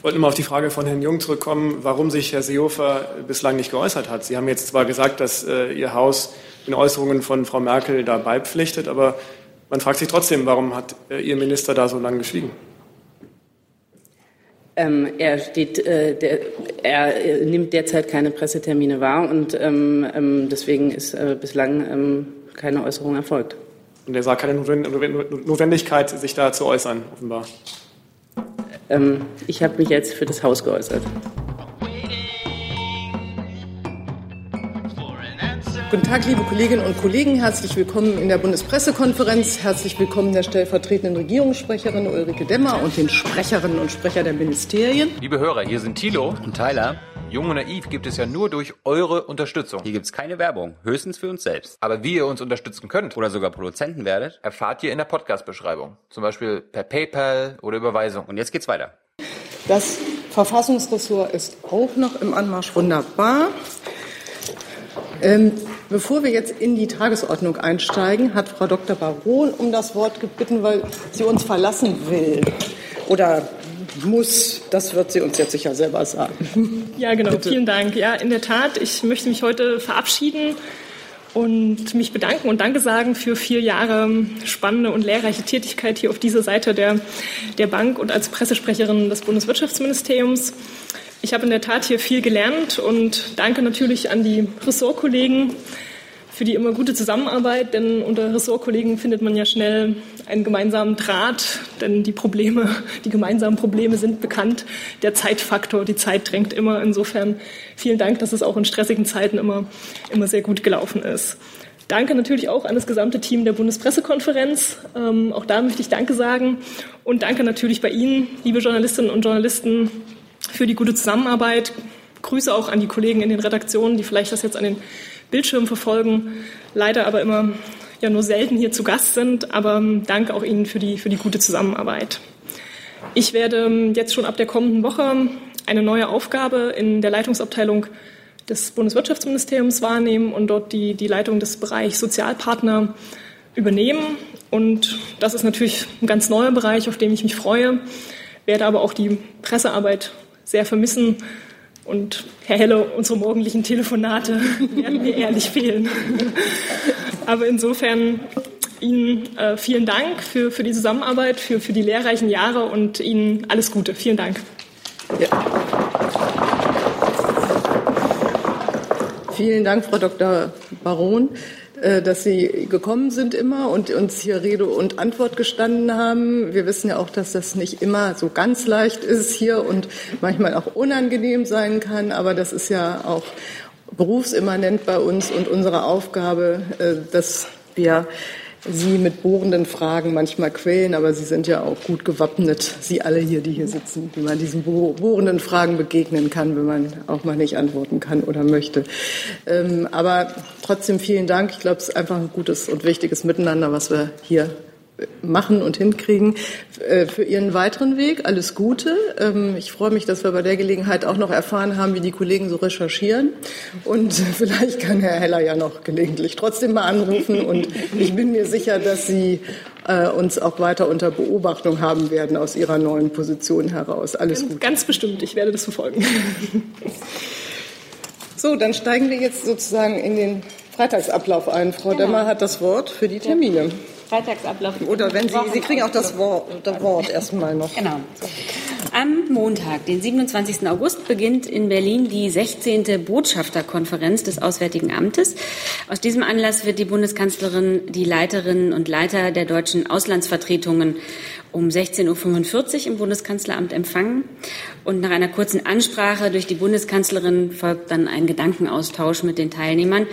Ich wollte mal auf die Frage von Herrn Jung zurückkommen, warum sich Herr Seehofer bislang nicht geäußert hat. Sie haben jetzt zwar gesagt, dass äh, Ihr Haus den Äußerungen von Frau Merkel da beipflichtet, aber man fragt sich trotzdem, warum hat äh, Ihr Minister da so lange geschwiegen? Ähm, er, steht, äh, der, er äh, nimmt derzeit keine Pressetermine wahr und ähm, ähm, deswegen ist äh, bislang ähm, keine Äußerung erfolgt. Und er sah keine Notwendigkeit, sich da zu äußern, offenbar. Ähm, ich habe mich jetzt für das Haus geäußert. Guten Tag, liebe Kolleginnen und Kollegen. Herzlich willkommen in der Bundespressekonferenz. Herzlich willkommen der stellvertretenden Regierungssprecherin Ulrike Demmer und den Sprecherinnen und Sprecher der Ministerien. Liebe Hörer, hier sind Thilo und Tyler. Jung und Naiv gibt es ja nur durch eure Unterstützung. Hier gibt es keine Werbung, höchstens für uns selbst. Aber wie ihr uns unterstützen könnt oder sogar Produzenten werdet, erfahrt ihr in der Podcast-Beschreibung. Zum Beispiel per PayPal oder Überweisung. Und jetzt geht's weiter. Das Verfassungsressort ist auch noch im Anmarsch wunderbar. Ähm, bevor wir jetzt in die Tagesordnung einsteigen, hat Frau Dr. Baron um das Wort gebeten, weil sie uns verlassen will. Oder muss, das wird sie uns jetzt sicher selber sagen. Ja, genau. Bitte. Vielen Dank. Ja, in der Tat, ich möchte mich heute verabschieden und mich bedanken und Danke sagen für vier Jahre spannende und lehrreiche Tätigkeit hier auf dieser Seite der, der Bank und als Pressesprecherin des Bundeswirtschaftsministeriums. Ich habe in der Tat hier viel gelernt und danke natürlich an die Ressortkollegen für die immer gute Zusammenarbeit, denn unter Ressortkollegen findet man ja schnell einen gemeinsamen Draht, denn die Probleme, die gemeinsamen Probleme sind bekannt. Der Zeitfaktor, die Zeit drängt immer. Insofern vielen Dank, dass es auch in stressigen Zeiten immer, immer sehr gut gelaufen ist. Danke natürlich auch an das gesamte Team der Bundespressekonferenz. Ähm, auch da möchte ich Danke sagen. Und danke natürlich bei Ihnen, liebe Journalistinnen und Journalisten, für die gute Zusammenarbeit. Grüße auch an die Kollegen in den Redaktionen, die vielleicht das jetzt an den Bildschirmen verfolgen, leider aber immer ja nur selten hier zu Gast sind. Aber ähm, danke auch Ihnen für die, für die gute Zusammenarbeit. Ich werde ähm, jetzt schon ab der kommenden Woche eine neue Aufgabe in der Leitungsabteilung des Bundeswirtschaftsministeriums wahrnehmen und dort die, die Leitung des Bereichs Sozialpartner übernehmen. Und das ist natürlich ein ganz neuer Bereich, auf den ich mich freue, werde aber auch die Pressearbeit sehr vermissen. Und Herr Heller, unsere morgendlichen Telefonate werden mir ehrlich fehlen. Aber insofern Ihnen äh, vielen Dank für, für die Zusammenarbeit, für, für die lehrreichen Jahre und Ihnen alles Gute. Vielen Dank. Ja. Vielen Dank, Frau Dr. Baron. Äh, dass Sie gekommen sind immer und uns hier Rede und Antwort gestanden haben. Wir wissen ja auch, dass das nicht immer so ganz leicht ist hier und manchmal auch unangenehm sein kann, aber das ist ja auch berufsimmanent bei uns und unsere Aufgabe, äh, dass wir Sie mit bohrenden Fragen manchmal quälen, aber Sie sind ja auch gut gewappnet, Sie alle hier, die hier sitzen, wie man diesen bohrenden Fragen begegnen kann, wenn man auch mal nicht antworten kann oder möchte. Ähm, aber trotzdem vielen Dank. Ich glaube, es ist einfach ein gutes und wichtiges Miteinander, was wir hier machen und hinkriegen äh, für Ihren weiteren Weg. Alles Gute. Ähm, ich freue mich, dass wir bei der Gelegenheit auch noch erfahren haben, wie die Kollegen so recherchieren. Und vielleicht kann Herr Heller ja noch gelegentlich trotzdem mal anrufen. Und ich bin mir sicher, dass Sie äh, uns auch weiter unter Beobachtung haben werden aus Ihrer neuen Position heraus. Alles Gute. Ganz bestimmt. Ich werde das verfolgen. So, dann steigen wir jetzt sozusagen in den Freitagsablauf ein. Frau genau. Demmer hat das Wort für die Termine. Freitagsablauf. Oder wenn Sie, Sie kriegen auch das Wort, das Wort erstmal noch. Genau. Am Montag, den 27. August, beginnt in Berlin die 16. Botschafterkonferenz des Auswärtigen Amtes. Aus diesem Anlass wird die Bundeskanzlerin die Leiterinnen und Leiter der deutschen Auslandsvertretungen um 16.45 Uhr im Bundeskanzleramt empfangen. Und nach einer kurzen Ansprache durch die Bundeskanzlerin folgt dann ein Gedankenaustausch mit den Teilnehmern.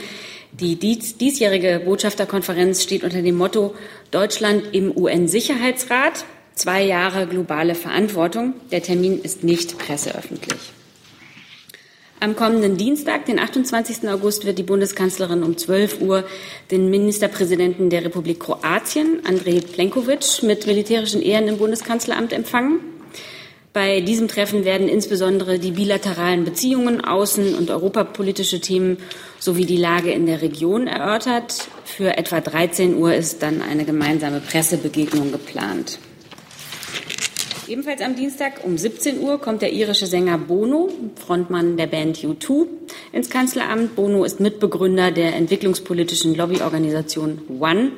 Die diesjährige Botschafterkonferenz steht unter dem Motto Deutschland im UN-Sicherheitsrat. Zwei Jahre globale Verantwortung. Der Termin ist nicht presseöffentlich. Am kommenden Dienstag, den 28. August, wird die Bundeskanzlerin um 12 Uhr den Ministerpräsidenten der Republik Kroatien, Andrej Plenkovic, mit militärischen Ehren im Bundeskanzleramt empfangen. Bei diesem Treffen werden insbesondere die bilateralen Beziehungen, außen- und europapolitische Themen sowie die Lage in der Region erörtert. Für etwa 13 Uhr ist dann eine gemeinsame Pressebegegnung geplant. Ebenfalls am Dienstag um 17 Uhr kommt der irische Sänger Bono, Frontmann der Band U2, ins Kanzleramt. Bono ist Mitbegründer der entwicklungspolitischen Lobbyorganisation One,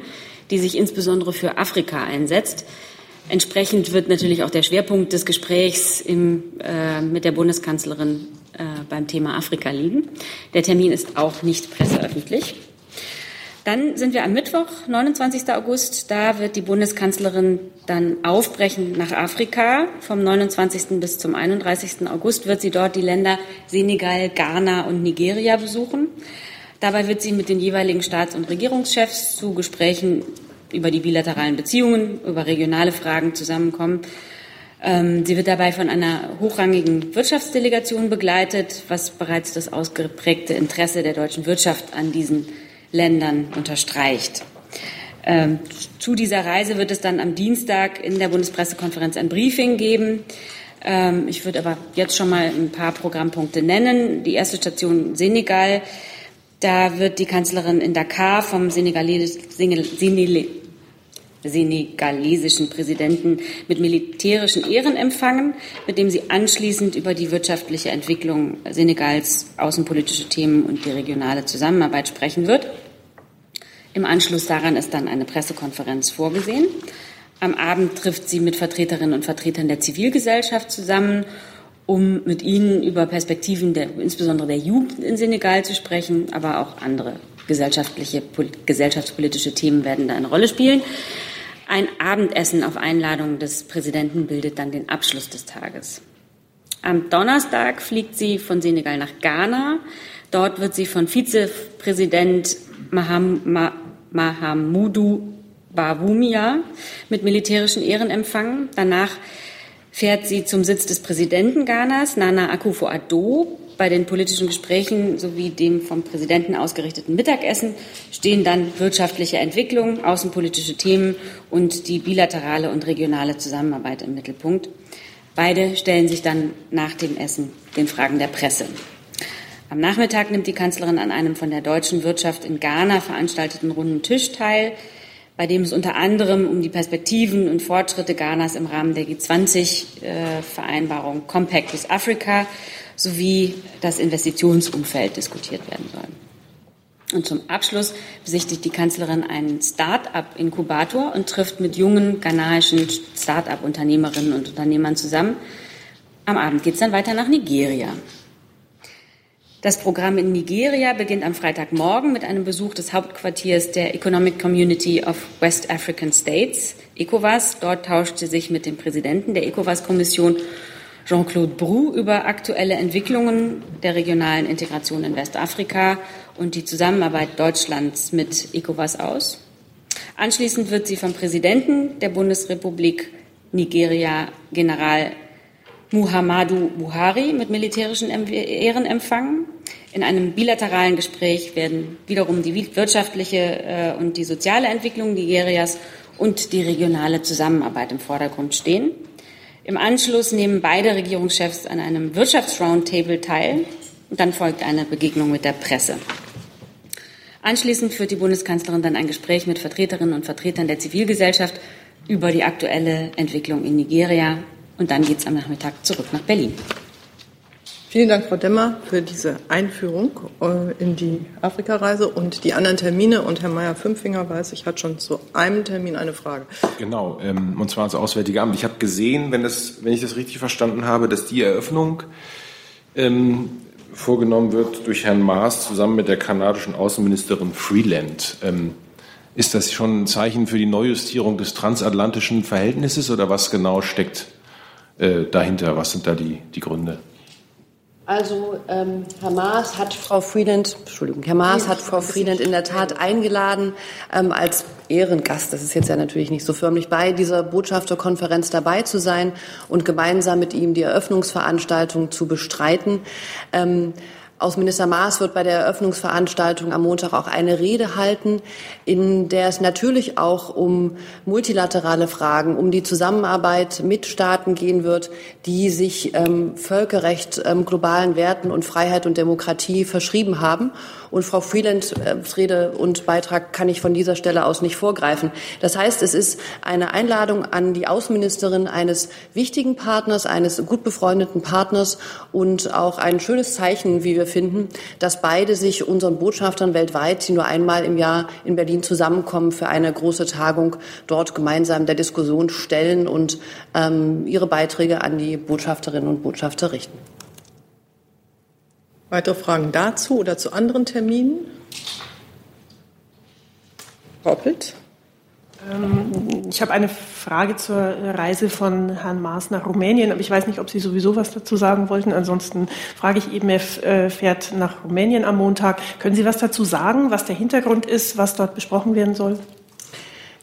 die sich insbesondere für Afrika einsetzt. Entsprechend wird natürlich auch der Schwerpunkt des Gesprächs im, äh, mit der Bundeskanzlerin äh, beim Thema Afrika liegen. Der Termin ist auch nicht presseöffentlich. Dann sind wir am Mittwoch, 29. August. Da wird die Bundeskanzlerin dann aufbrechen nach Afrika. Vom 29. bis zum 31. August wird sie dort die Länder Senegal, Ghana und Nigeria besuchen. Dabei wird sie mit den jeweiligen Staats- und Regierungschefs zu Gesprächen über die bilateralen Beziehungen, über regionale Fragen zusammenkommen. Ähm, sie wird dabei von einer hochrangigen Wirtschaftsdelegation begleitet, was bereits das ausgeprägte Interesse der deutschen Wirtschaft an diesen Ländern unterstreicht. Ähm, zu dieser Reise wird es dann am Dienstag in der Bundespressekonferenz ein Briefing geben. Ähm, ich würde aber jetzt schon mal ein paar Programmpunkte nennen. Die erste Station Senegal. Da wird die Kanzlerin in Dakar vom senegalesischen Präsidenten mit militärischen Ehren empfangen, mit dem sie anschließend über die wirtschaftliche Entwicklung Senegals, außenpolitische Themen und die regionale Zusammenarbeit sprechen wird. Im Anschluss daran ist dann eine Pressekonferenz vorgesehen. Am Abend trifft sie mit Vertreterinnen und Vertretern der Zivilgesellschaft zusammen um mit ihnen über Perspektiven der, insbesondere der Jugend in Senegal zu sprechen, aber auch andere gesellschaftliche, gesellschaftspolitische Themen werden da eine Rolle spielen. Ein Abendessen auf Einladung des Präsidenten bildet dann den Abschluss des Tages. Am Donnerstag fliegt sie von Senegal nach Ghana. Dort wird sie von Vizepräsident Maham, Ma, Mahamudu Bawumia mit militärischen Ehren empfangen. Danach fährt sie zum Sitz des Präsidenten Ghanas, Nana Akufo-Addo. Bei den politischen Gesprächen sowie dem vom Präsidenten ausgerichteten Mittagessen stehen dann wirtschaftliche Entwicklung, außenpolitische Themen und die bilaterale und regionale Zusammenarbeit im Mittelpunkt. Beide stellen sich dann nach dem Essen den Fragen der Presse. Am Nachmittag nimmt die Kanzlerin an einem von der deutschen Wirtschaft in Ghana veranstalteten runden Tisch teil bei dem es unter anderem um die Perspektiven und Fortschritte Ghanas im Rahmen der G20-Vereinbarung äh, Compact with Africa sowie das Investitionsumfeld diskutiert werden soll. Und zum Abschluss besichtigt die Kanzlerin einen Start-up-Inkubator und trifft mit jungen ghanaischen Start-up-Unternehmerinnen und Unternehmern zusammen. Am Abend geht es dann weiter nach Nigeria. Das Programm in Nigeria beginnt am Freitagmorgen mit einem Besuch des Hauptquartiers der Economic Community of West African States, ECOWAS. Dort tauscht sie sich mit dem Präsidenten der ECOWAS-Kommission, Jean-Claude Brou, über aktuelle Entwicklungen der regionalen Integration in Westafrika und die Zusammenarbeit Deutschlands mit ECOWAS aus. Anschließend wird sie vom Präsidenten der Bundesrepublik Nigeria, General Muhammadu Buhari mit militärischen Ehren empfangen. In einem bilateralen Gespräch werden wiederum die wirtschaftliche äh, und die soziale Entwicklung Nigerias und die regionale Zusammenarbeit im Vordergrund stehen. Im Anschluss nehmen beide Regierungschefs an einem Wirtschaftsroundtable teil und dann folgt eine Begegnung mit der Presse. Anschließend führt die Bundeskanzlerin dann ein Gespräch mit Vertreterinnen und Vertretern der Zivilgesellschaft über die aktuelle Entwicklung in Nigeria und dann geht es am Nachmittag zurück nach Berlin. Vielen Dank, Frau Demmer, für diese Einführung äh, in die Afrikareise und die anderen Termine. Und Herr Mayer-Fünfinger weiß, ich hatte schon zu einem Termin eine Frage. Genau, ähm, und zwar ans Auswärtige Amt. Ich habe gesehen, wenn, das, wenn ich das richtig verstanden habe, dass die Eröffnung ähm, vorgenommen wird durch Herrn Maas zusammen mit der kanadischen Außenministerin Freeland. Ähm, ist das schon ein Zeichen für die Neujustierung des transatlantischen Verhältnisses oder was genau steckt äh, dahinter? Was sind da die, die Gründe? Also ähm, Herr Maas hat Frau Freeland, Entschuldigung, Herr Maas hat Frau Freeland in der Tat eingeladen ähm, als Ehrengast. Das ist jetzt ja natürlich nicht so förmlich bei dieser Botschafterkonferenz dabei zu sein und gemeinsam mit ihm die Eröffnungsveranstaltung zu bestreiten. Ähm, Außenminister Maas wird bei der Eröffnungsveranstaltung am Montag auch eine Rede halten, in der es natürlich auch um multilaterale Fragen, um die Zusammenarbeit mit Staaten gehen wird, die sich ähm, Völkerrecht, ähm, globalen Werten und Freiheit und Demokratie verschrieben haben. Und Frau Freelands Rede und Beitrag kann ich von dieser Stelle aus nicht vorgreifen. Das heißt, es ist eine Einladung an die Außenministerin eines wichtigen Partners, eines gut befreundeten Partners und auch ein schönes Zeichen, wie wir finden, dass beide sich unseren Botschaftern weltweit, die nur einmal im Jahr in Berlin zusammenkommen, für eine große Tagung dort gemeinsam der Diskussion stellen und ähm, ihre Beiträge an die Botschafterinnen und Botschafter richten. Weitere Fragen dazu oder zu anderen Terminen? Roppelt. Ähm, ich habe eine Frage zur Reise von Herrn Maas nach Rumänien, aber ich weiß nicht, ob Sie sowieso was dazu sagen wollten. Ansonsten frage ich eben, er äh, fährt nach Rumänien am Montag. Können Sie was dazu sagen, was der Hintergrund ist, was dort besprochen werden soll?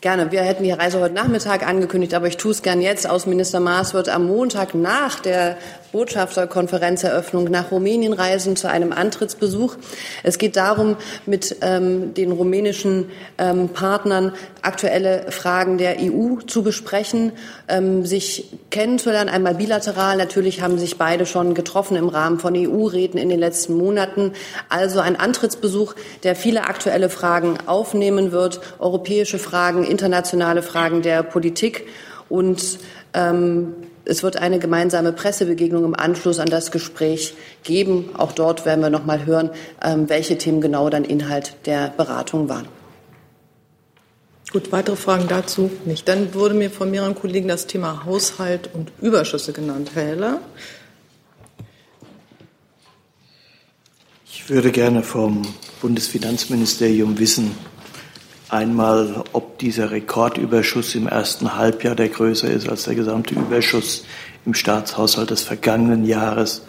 Gerne. Wir hätten die Reise heute Nachmittag angekündigt, aber ich tue es gern jetzt. Außenminister Maas wird am Montag nach der Botschafterkonferenzeröffnung nach Rumänien reisen zu einem Antrittsbesuch. Es geht darum, mit ähm, den rumänischen ähm, Partnern aktuelle Fragen der EU zu besprechen, ähm, sich kennenzulernen, einmal bilateral. Natürlich haben sich beide schon getroffen im Rahmen von EU-Reden in den letzten Monaten. Also ein Antrittsbesuch, der viele aktuelle Fragen aufnehmen wird, europäische Fragen, internationale Fragen der Politik und ähm, es wird eine gemeinsame Pressebegegnung im Anschluss an das Gespräch geben. Auch dort werden wir noch mal hören, ähm, welche Themen genau dann Inhalt der Beratung waren. Gut, weitere Fragen dazu nicht. Dann wurde mir von mehreren Kollegen das Thema Haushalt und Überschüsse genannt. Herr Heller. Ich würde gerne vom Bundesfinanzministerium wissen, Einmal, ob dieser Rekordüberschuss im ersten Halbjahr, der größer ist als der gesamte Überschuss im Staatshaushalt des vergangenen Jahres,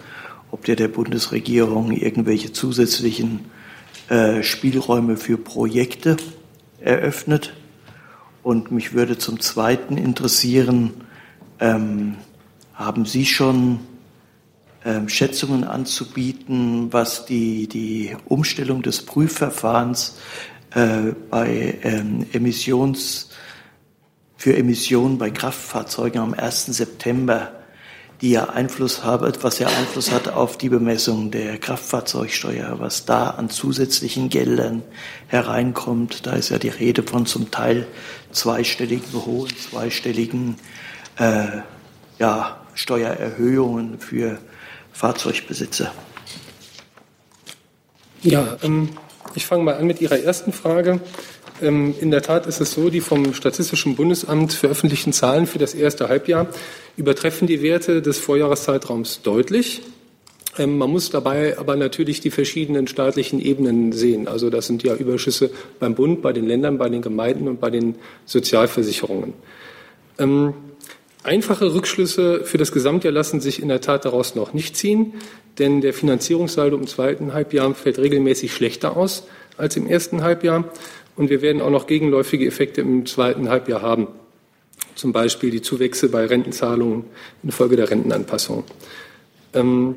ob der der Bundesregierung irgendwelche zusätzlichen äh, Spielräume für Projekte eröffnet. Und mich würde zum Zweiten interessieren, ähm, haben Sie schon ähm, Schätzungen anzubieten, was die, die Umstellung des Prüfverfahrens äh, bei ähm, Emissions, für Emissionen bei Kraftfahrzeugen am 1. September, die ja Einfluss haben, was ja Einfluss hat auf die Bemessung der Kraftfahrzeugsteuer, was da an zusätzlichen Geldern hereinkommt. Da ist ja die Rede von zum Teil zweistelligen, hohen, zweistelligen äh, ja, Steuererhöhungen für Fahrzeugbesitzer. Ja, ähm, ich fange mal an mit Ihrer ersten Frage. Ähm, in der Tat ist es so, die vom Statistischen Bundesamt veröffentlichten Zahlen für das erste Halbjahr übertreffen die Werte des Vorjahreszeitraums deutlich. Ähm, man muss dabei aber natürlich die verschiedenen staatlichen Ebenen sehen. Also das sind ja Überschüsse beim Bund, bei den Ländern, bei den Gemeinden und bei den Sozialversicherungen. Einfache Rückschlüsse für das Gesamtjahr lassen sich in der Tat daraus noch nicht ziehen denn der Finanzierungssaldo im zweiten Halbjahr fällt regelmäßig schlechter aus als im ersten Halbjahr. Und wir werden auch noch gegenläufige Effekte im zweiten Halbjahr haben. Zum Beispiel die Zuwächse bei Rentenzahlungen infolge der Rentenanpassung. Ähm,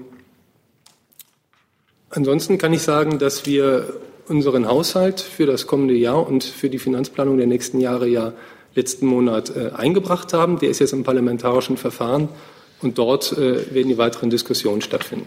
ansonsten kann ich sagen, dass wir unseren Haushalt für das kommende Jahr und für die Finanzplanung der nächsten Jahre ja letzten Monat äh, eingebracht haben. Der ist jetzt im parlamentarischen Verfahren und dort äh, werden die weiteren Diskussionen stattfinden.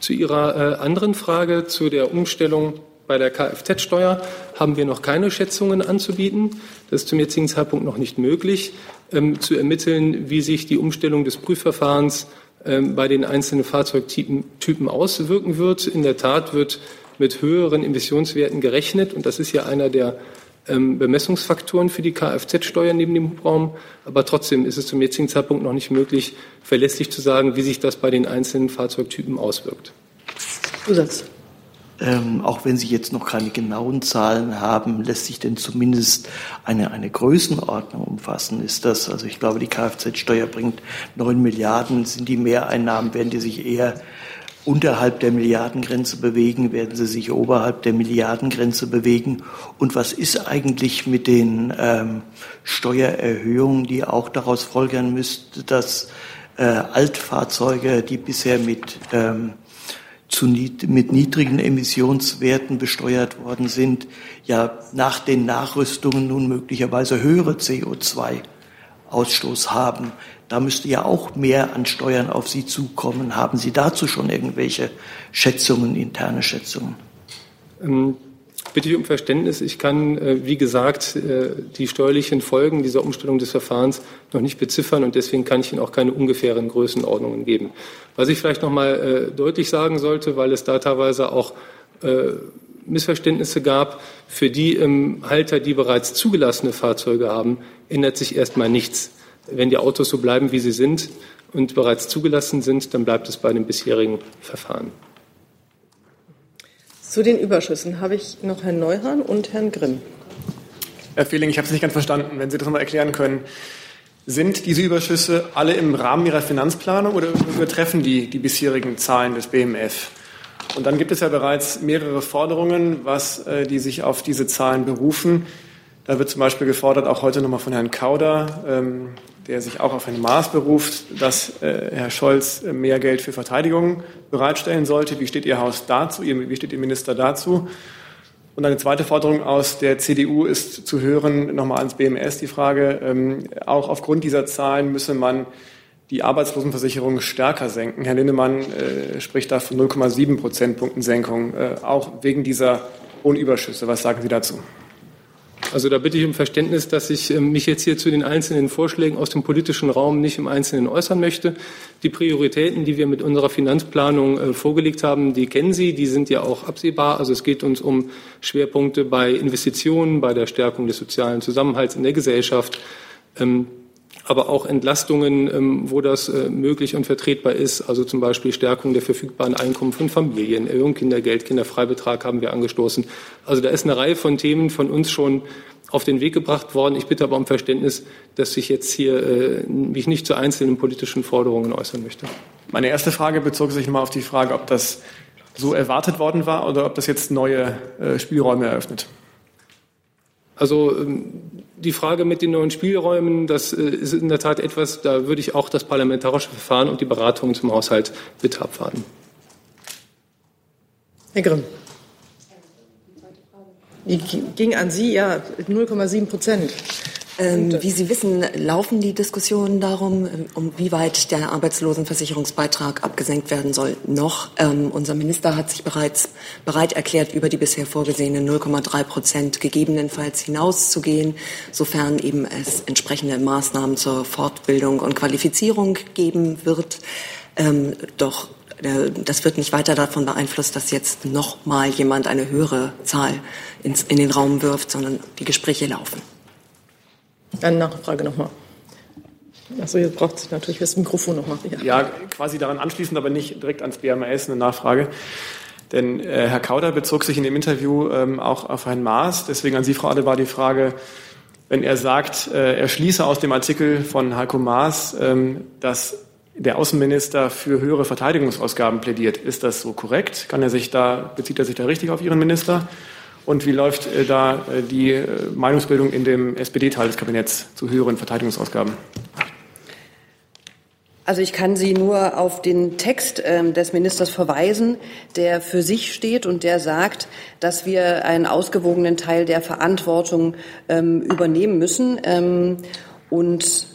Zu Ihrer äh, anderen Frage zu der Umstellung bei der Kfz-Steuer haben wir noch keine Schätzungen anzubieten. Das ist zum jetzigen Zeitpunkt noch nicht möglich, ähm, zu ermitteln, wie sich die Umstellung des Prüfverfahrens ähm, bei den einzelnen Fahrzeugtypen Typen auswirken wird. In der Tat wird mit höheren Emissionswerten gerechnet und das ist ja einer der ähm, Bemessungsfaktoren für die Kfz-Steuer neben dem Hubraum. Aber trotzdem ist es zum jetzigen Zeitpunkt noch nicht möglich, verlässlich zu sagen, wie sich das bei den einzelnen Fahrzeugtypen auswirkt. Zusatz. Ähm, auch wenn Sie jetzt noch keine genauen Zahlen haben, lässt sich denn zumindest eine, eine Größenordnung umfassen? Ist das, also ich glaube, die Kfz-Steuer bringt neun Milliarden. Sind die Mehreinnahmen, werden die sich eher unterhalb der Milliardengrenze bewegen, werden sie sich oberhalb der Milliardengrenze bewegen. Und was ist eigentlich mit den ähm, Steuererhöhungen, die auch daraus folgern müsste, dass äh, Altfahrzeuge, die bisher mit ähm, zu, mit niedrigen Emissionswerten besteuert worden sind, ja nach den Nachrüstungen nun möglicherweise höhere CO2-Ausstoß haben. Da müsste ja auch mehr an Steuern auf Sie zukommen. Haben Sie dazu schon irgendwelche Schätzungen, interne Schätzungen? Ähm, bitte ich um Verständnis. Ich kann, äh, wie gesagt, äh, die steuerlichen Folgen dieser Umstellung des Verfahrens noch nicht beziffern und deswegen kann ich Ihnen auch keine ungefähren Größenordnungen geben. Was ich vielleicht noch mal äh, deutlich sagen sollte, weil es da teilweise auch Missverständnisse gab, für die Halter, die bereits zugelassene Fahrzeuge haben, ändert sich erstmal nichts. Wenn die Autos so bleiben, wie sie sind und bereits zugelassen sind, dann bleibt es bei dem bisherigen Verfahren. Zu den Überschüssen habe ich noch Herrn Neuhahn und Herrn Grimm. Herr Fehling, ich habe es nicht ganz verstanden. Wenn Sie das noch mal erklären können. Sind diese Überschüsse alle im Rahmen Ihrer Finanzplanung oder übertreffen die die bisherigen Zahlen des BMF? Und dann gibt es ja bereits mehrere Forderungen, was, äh, die sich auf diese Zahlen berufen. Da wird zum Beispiel gefordert, auch heute nochmal von Herrn Kauder, ähm, der sich auch auf ein Maß beruft, dass äh, Herr Scholz äh, mehr Geld für Verteidigung bereitstellen sollte. Wie steht Ihr Haus dazu? Wie steht Ihr Minister dazu? Und eine zweite Forderung aus der CDU ist zu hören, nochmal ans BMS die Frage, ähm, auch aufgrund dieser Zahlen müsse man die Arbeitslosenversicherung stärker senken. Herr Lindemann äh, spricht da von 0,7 Prozentpunkten Senkung, äh, auch wegen dieser hohen Überschüsse. Was sagen Sie dazu? Also da bitte ich um Verständnis, dass ich ähm, mich jetzt hier zu den einzelnen Vorschlägen aus dem politischen Raum nicht im Einzelnen äußern möchte. Die Prioritäten, die wir mit unserer Finanzplanung äh, vorgelegt haben, die kennen Sie, die sind ja auch absehbar. Also es geht uns um Schwerpunkte bei Investitionen, bei der Stärkung des sozialen Zusammenhalts in der Gesellschaft, ähm, aber auch Entlastungen, ähm, wo das äh, möglich und vertretbar ist, also zum Beispiel Stärkung der verfügbaren Einkommen von Familien, Erhöhung Kindergeld, Kinderfreibetrag haben wir angestoßen. Also da ist eine Reihe von Themen von uns schon auf den Weg gebracht worden. Ich bitte aber um Verständnis, dass ich jetzt hier äh, mich nicht zu einzelnen politischen Forderungen äußern möchte. Meine erste Frage bezog sich nochmal auf die Frage, ob das so erwartet worden war oder ob das jetzt neue äh, Spielräume eröffnet. Also ähm, die Frage mit den neuen Spielräumen, das äh, ist in der Tat etwas, da würde ich auch das parlamentarische Verfahren und die Beratungen zum Haushalt bitte abwarten. Herr Grimm. Die ging an Sie, ja, 0,7 Prozent. Ähm, wie Sie wissen, laufen die Diskussionen darum, ähm, um wie weit der Arbeitslosenversicherungsbeitrag abgesenkt werden soll, noch. Ähm, unser Minister hat sich bereits bereit erklärt, über die bisher vorgesehenen 0,3 Prozent gegebenenfalls hinauszugehen, sofern eben es entsprechende Maßnahmen zur Fortbildung und Qualifizierung geben wird. Ähm, doch äh, das wird nicht weiter davon beeinflusst, dass jetzt noch mal jemand eine höhere Zahl ins, in den Raum wirft, sondern die Gespräche laufen. Eine Nachfrage nochmal. Achso, jetzt braucht sich natürlich das Mikrofon nochmal. Ja. ja, quasi daran anschließend, aber nicht direkt ans BMAS eine Nachfrage. Denn äh, Herr Kauder bezog sich in dem Interview ähm, auch auf Herrn Maas. Deswegen an Sie, Frau Adebar, die Frage, wenn er sagt, äh, er schließe aus dem Artikel von Heiko Maas, ähm, dass der Außenminister für höhere Verteidigungsausgaben plädiert. Ist das so korrekt? Kann er sich da, bezieht er sich da richtig auf Ihren Minister? Und wie läuft äh, da äh, die äh, Meinungsbildung in dem SPD-Teil des Kabinetts zu höheren Verteidigungsausgaben? Also ich kann Sie nur auf den Text ähm, des Ministers verweisen, der für sich steht und der sagt, dass wir einen ausgewogenen Teil der Verantwortung ähm, übernehmen müssen. Ähm, und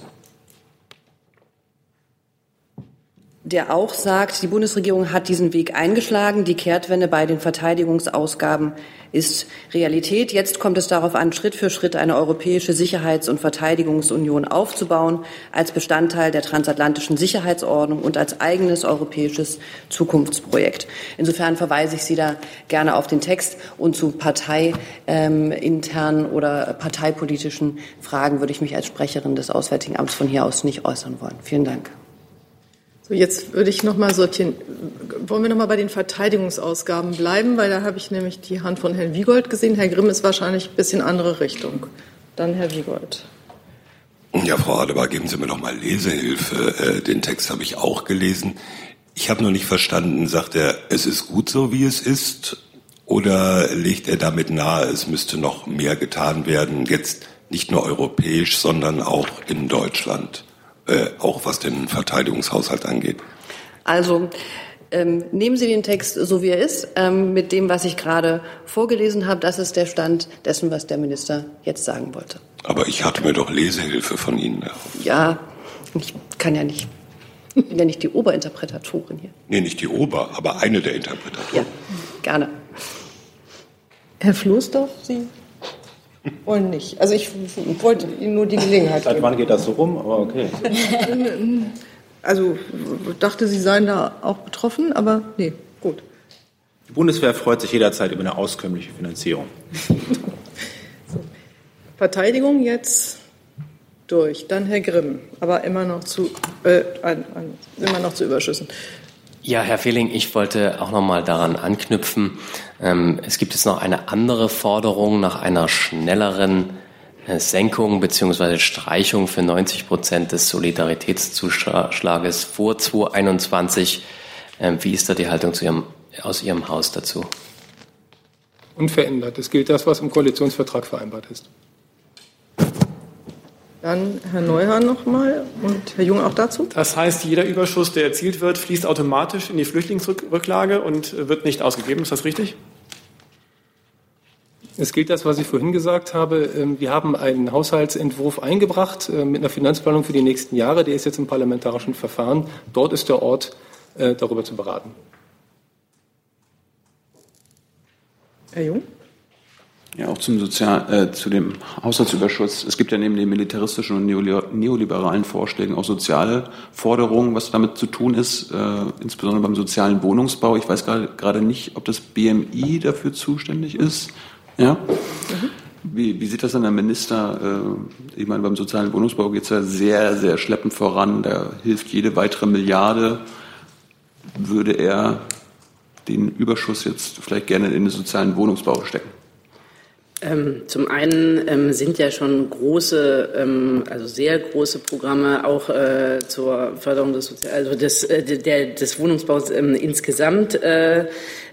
der auch sagt, die Bundesregierung hat diesen Weg eingeschlagen. Die Kehrtwende bei den Verteidigungsausgaben ist Realität. Jetzt kommt es darauf an, Schritt für Schritt eine europäische Sicherheits- und Verteidigungsunion aufzubauen, als Bestandteil der transatlantischen Sicherheitsordnung und als eigenes europäisches Zukunftsprojekt. Insofern verweise ich Sie da gerne auf den Text und zu parteiinternen ähm, oder parteipolitischen Fragen würde ich mich als Sprecherin des Auswärtigen Amts von hier aus nicht äußern wollen. Vielen Dank. Jetzt würde ich noch mal sortieren. Wollen wir noch mal bei den Verteidigungsausgaben bleiben, weil da habe ich nämlich die Hand von Herrn Wiegold gesehen. Herr Grimm ist wahrscheinlich ein bisschen andere Richtung. Dann Herr Wiegold. Ja, Frau Adebar, geben Sie mir noch mal Lesehilfe. Äh, den Text habe ich auch gelesen. Ich habe noch nicht verstanden, sagt er, es ist gut so, wie es ist? Oder legt er damit nahe, es müsste noch mehr getan werden, jetzt nicht nur europäisch, sondern auch in Deutschland? Äh, auch was den Verteidigungshaushalt angeht? Also Ähm, nehmen Sie den Text so, wie er ist, ähm, mit dem, was ich gerade vorgelesen habe. Das ist der Stand dessen, was der Minister jetzt sagen wollte. Aber ich hatte mir doch Lesehilfe von Ihnen erhofft. Ja, ich kann ja nicht. Ich bin ja nicht die Oberinterpretatorin hier. Nee, nicht die Ober, aber eine der Interpretatoren. Ja, gerne. Herr Floßdorf, Sie wollen nicht. Also ich wollte Ihnen nur die Gelegenheit Seit wann geht das so rum? Aber okay. Also dachte, Sie seien da auch betroffen, aber nee, gut. Die Bundeswehr freut sich jederzeit über eine auskömmliche Finanzierung. so. Verteidigung jetzt durch. Dann Herr Grimm, aber immer noch zu, äh, ein, ein, immer noch zu Überschüssen. Ja, Herr Fehling, ich wollte auch noch mal daran anknüpfen. Ähm, es gibt jetzt noch eine andere Forderung nach einer schnelleren äh, Senkung beziehungsweise Streichung für 90 Prozent des Solidaritätszuschlages vor 2021. Ähm, wie ist da die Haltung Ihrem, aus Ihrem Haus dazu? Unverändert. Es gilt das, was im Koalitionsvertrag vereinbart ist. Dann Herr Neuhahn noch mal und Herr Jung auch dazu. Das heißt, jeder Überschuss, der erzielt wird, fließt automatisch in die Flüchtlingsrücklage und wird nicht ausgegeben. Ist das richtig? Es gilt das, was ich vorhin gesagt habe. Ähm, wir haben einen Haushaltsentwurf eingebracht äh, mit einer Finanzplanung für die nächsten Jahre. Der ist jetzt im parlamentarischen Verfahren. Dort ist der Ort, äh, darüber zu beraten. Herr Jung? Ja, auch zum Sozial, äh, zu dem Haushaltsüberschuss. Es gibt ja neben den militaristischen und neoliberalen Vorschlägen auch soziale Forderungen, was damit zu tun ist, äh, insbesondere beim sozialen Wohnungsbau. Ich weiß gerade nicht, ob das BMI dafür zuständig ist. Ja. Mhm. Wie, wie sieht das denn der Minister? Äh, ich meine, beim sozialen Wohnungsbau geht es ja sehr, sehr schleppend voran. Da hilft jede weitere Milliarde. Würde er den Überschuss jetzt vielleicht gerne in den sozialen Wohnungsbau stecken? Ähm, zum einen ähm, sind ja schon große, ähm, also sehr große Programme auch äh, zur Förderung des, Sozial also des, äh, der, des Wohnungsbaus ähm, insgesamt äh,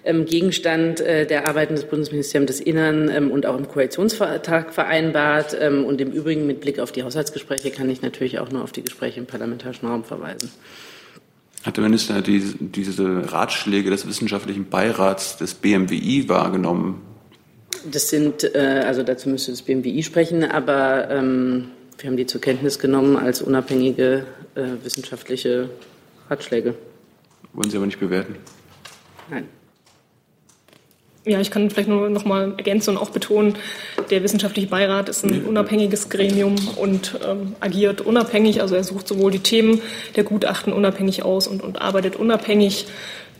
ähm, Gegenstand äh, der Arbeiten des Bundesministeriums des Innern ähm, und auch im Koalitionsvertrag vereinbart. und im Übrigen mit Blick auf die Haushaltsgespräche kann ich natürlich auch nur auf die Gespräche im parlamentarischen Raum verweisen. Hat der Minister die, diese Ratschläge des wissenschaftlichen Beirats des BMWI wahrgenommen? Das sind, äh, also dazu müsste das BMWI sprechen, aber ähm, wir haben die zur Kenntnis genommen als unabhängige äh, wissenschaftliche Ratschläge. Wollen Sie aber nicht bewerten? Nein. Ja, ich kann vielleicht nur noch mal ergänzen und auch betonen, der wissenschaftliche Beirat ist ein unabhängiges Gremium und ähm, agiert unabhängig. Also er sucht sowohl die Themen der Gutachten unabhängig aus und, und arbeitet unabhängig.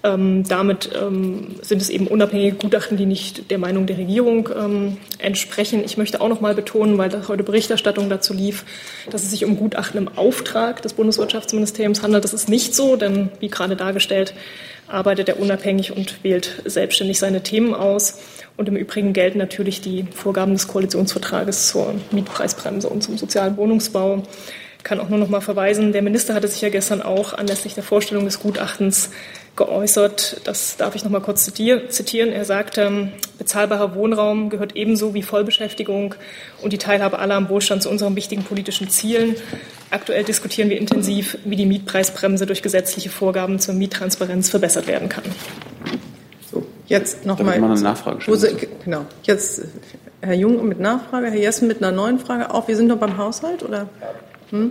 Ähm, damit ähm, sind es eben unabhängige Gutachten, die nicht der Meinung der Regierung ähm, entsprechen. Ich möchte auch noch mal betonen, weil heute Berichterstattung dazu lief, dass es sich um Gutachten im Auftrag des Bundeswirtschaftsministeriums handelt. Das ist nicht so, denn wie gerade dargestellt, arbeitet er unabhängig und wählt selbstständig seine Themen aus. Und im Übrigen gelten natürlich die Vorgaben des Koalitionsvertrages zur Mietpreisbremse und zum sozialen Wohnungsbau. Ich kann auch nur noch mal verweisen, der Minister hatte sich ja gestern auch anlässlich der Vorstellung des Gutachtens geäußert. Das darf ich noch mal kurz zitieren. Er sagte, bezahlbarer Wohnraum gehört ebenso wie Vollbeschäftigung und die Teilhabe aller am Wohlstand zu unseren wichtigen politischen Zielen. Aktuell diskutieren wir intensiv, wie die Mietpreisbremse durch gesetzliche Vorgaben zur Miettransparenz verbessert werden kann. So, jetzt noch Darf mal. eine Nachfrage stellen? Sie, genau. Jetzt Herr Jung mit Nachfrage, Herr Jessen mit einer neuen Frage. Auch wir sind noch beim Haushalt oder? Hm?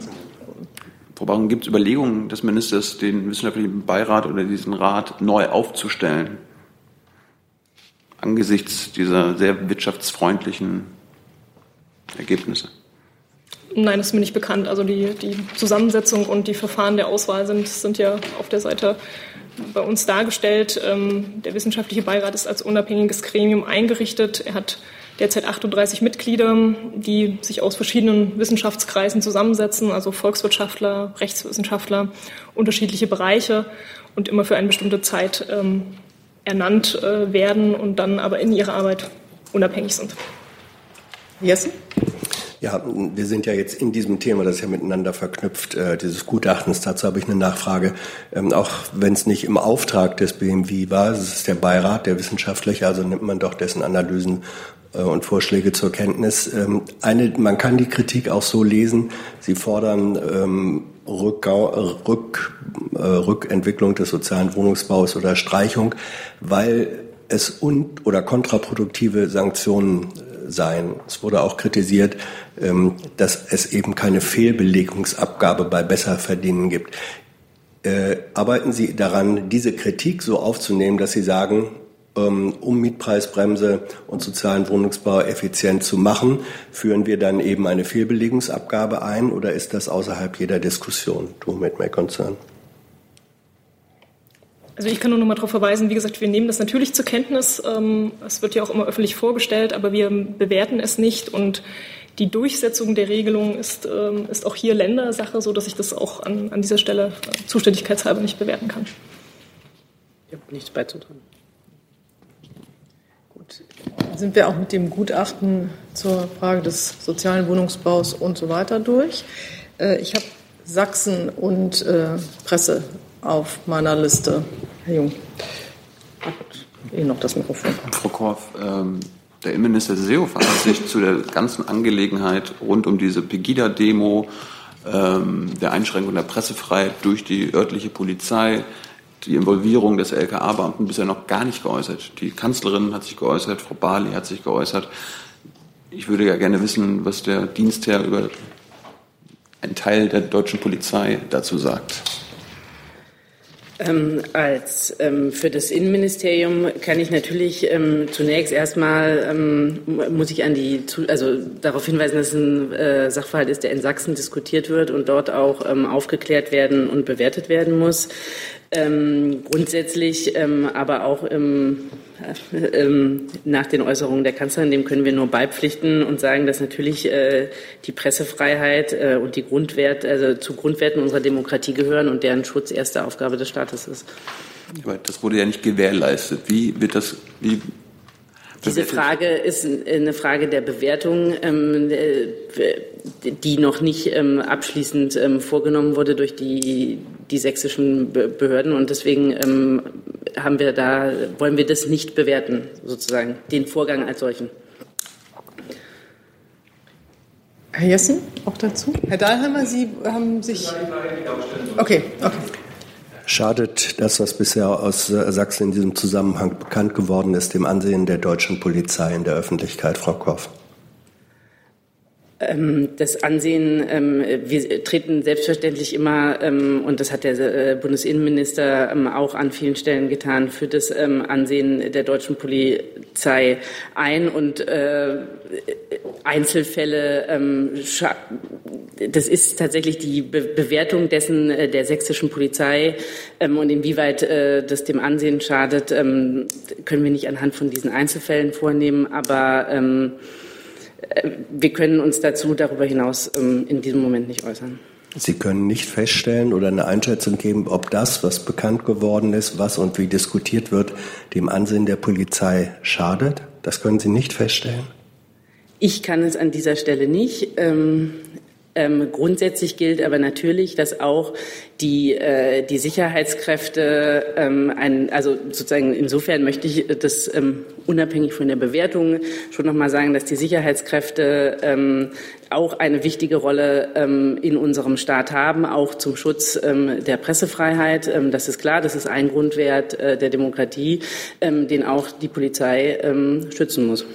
Frau Baron, gibt es Überlegungen des Ministers, den wissenschaftlichen Beirat oder diesen Rat neu aufzustellen? Angesichts dieser sehr wirtschaftsfreundlichen Ergebnisse? Nein, das ist mir nicht bekannt. Also die, die Zusammensetzung und die Verfahren der Auswahl sind, sind ja auf der Seite bei uns dargestellt. Ähm, der wissenschaftliche Beirat ist als unabhängiges Gremium eingerichtet. Er hat derzeit 38 Mitglieder, die sich aus verschiedenen Wissenschaftskreisen zusammensetzen, also Volkswirtschaftler, Rechtswissenschaftler, unterschiedliche Bereiche und immer für eine bestimmte Zeit ähm, ernannt äh, werden und dann aber in ihrer Arbeit unabhängig sind. Jessen? Ja, wir sind ja jetzt in diesem Thema, das ist ja miteinander verknüpft, äh, dieses Gutachtens. Dazu habe ich eine Nachfrage. Ähm, auch wenn es nicht im Auftrag des BMW war, es ist der Beirat, der wissenschaftliche, also nimmt man doch dessen Analysen äh, und Vorschläge zur Kenntnis. Ähm, eine, man kann die Kritik auch so lesen, Sie fordern ähm, Rückgau, Rück, äh, Rückentwicklung des sozialen Wohnungsbaus oder Streichung, weil es un oder kontraproduktive Sanktionen sein. Es wurde auch kritisiert, ähm, dass es eben keine Fehlbelegungsabgabe bei Besserverdienen gibt. Äh, arbeiten Sie daran, diese Kritik so aufzunehmen, dass Sie sagen, ähm, um Mietpreisbremse und sozialen Wohnungsbau effizient zu machen, führen wir dann eben eine Fehlbelegungsabgabe ein oder ist das außerhalb jeder Diskussion? Do mit my concern. Also ich kann nur noch mal darauf verweisen, wie gesagt, wir nehmen das natürlich zur Kenntnis. Ähm, es wird ja auch immer öffentlich vorgestellt, aber wir bewerten es nicht und die Durchsetzung der Regelung ist, ähm, ist auch hier Ländersache, so dass ich das auch an, an dieser Stelle zuständigkeitshalber nicht bewerten kann. Ich habe nichts beizutragen. Gut, dann sind wir auch mit dem Gutachten zur Frage des sozialen Wohnungsbaus und so weiter durch. Äh, ich habe Sachsen und äh, Presse auf meiner Liste. Herr Jung. Ihnen noch das Mikrofon. Frau Korff, ähm, der Innenminister Seehofer hat sich zu der ganzen Angelegenheit rund um diese Pegida-Demo, ähm, der Einschränkung der Pressefreiheit durch die örtliche Polizei, die Involvierung des LKA-Beamten bisher noch gar nicht geäußert. Die Kanzlerin hat sich geäußert, Frau Barley hat sich geäußert. Ich würde ja gerne wissen, was der Dienstherr über einen Teil der deutschen Polizei dazu sagt. Ähm, als ähm, für das Innenministerium kann ich natürlich ähm, zunächst erstmal ähm, muss ich an die also darauf hinweisen, dass es ein äh, Sachverhalt ist, der in Sachsen diskutiert wird und dort auch ähm, aufgeklärt werden und bewertet werden muss. Ähm, grundsätzlich, ähm, aber auch im, äh, ähm, nach den Äußerungen der Kanzlerin, dem können wir nur beipflichten und sagen, dass natürlich äh, die Pressefreiheit äh, und die Grundwert, also zu Grundwerten unserer Demokratie gehören und deren Schutz erste Aufgabe des Staates ist. Aber das wurde ja nicht gewährleistet. Wie wird das, wie diese Frage ist eine Frage der Bewertung, ähm, äh, die noch nicht ähm, abschließend ähm, vorgenommen wurde durch die, die sächsischen Behörden. Und deswegen haben wir da, wollen wir das nicht bewerten, sozusagen, den Vorgang als solchen. Herr Jessen, auch dazu? Herr Dahlheimer, Sie haben sich. Okay, okay. Schadet das, was bisher aus Sachsen in diesem Zusammenhang bekannt geworden ist, dem Ansehen der deutschen Polizei in der Öffentlichkeit, Frau Korff? Ähm, das Ansehen, ähm, wir treten selbstverständlich immer, ähm, und das hat der äh, Bundesinnenminister auch an vielen Stellen getan, für das Ansehen der deutschen Polizei ein und äh, Einzelfälle, das ist tatsächlich die Bewertung dessen äh, der sächsischen Polizei und inwieweit das dem Ansehen schadet, können wir nicht anhand von diesen Einzelfällen vornehmen, aber wir können uns dazu darüber hinaus ähm, in diesem Moment nicht äußern. Sie können nicht feststellen oder eine Einschätzung geben, ob das, was bekannt geworden ist, was und wie diskutiert wird, dem Ansehen der Polizei schadet? Das können Sie nicht feststellen? Ich kann es an dieser Stelle nicht. Ähm, ähm, grundsätzlich gilt aber natürlich, dass auch die, äh, die Sicherheitskräfte, ähm, ein, also sozusagen insofern möchte ich das ähm, unabhängig von der Bewertung schon noch mal sagen, dass die Sicherheitskräfte ähm, auch eine wichtige Rolle ähm, in unserem Staat haben, auch zum Schutz ähm, der Pressefreiheit. Das ist klar, das ist ein Grundwert äh, der Demokratie, den auch die Polizei schützen muss.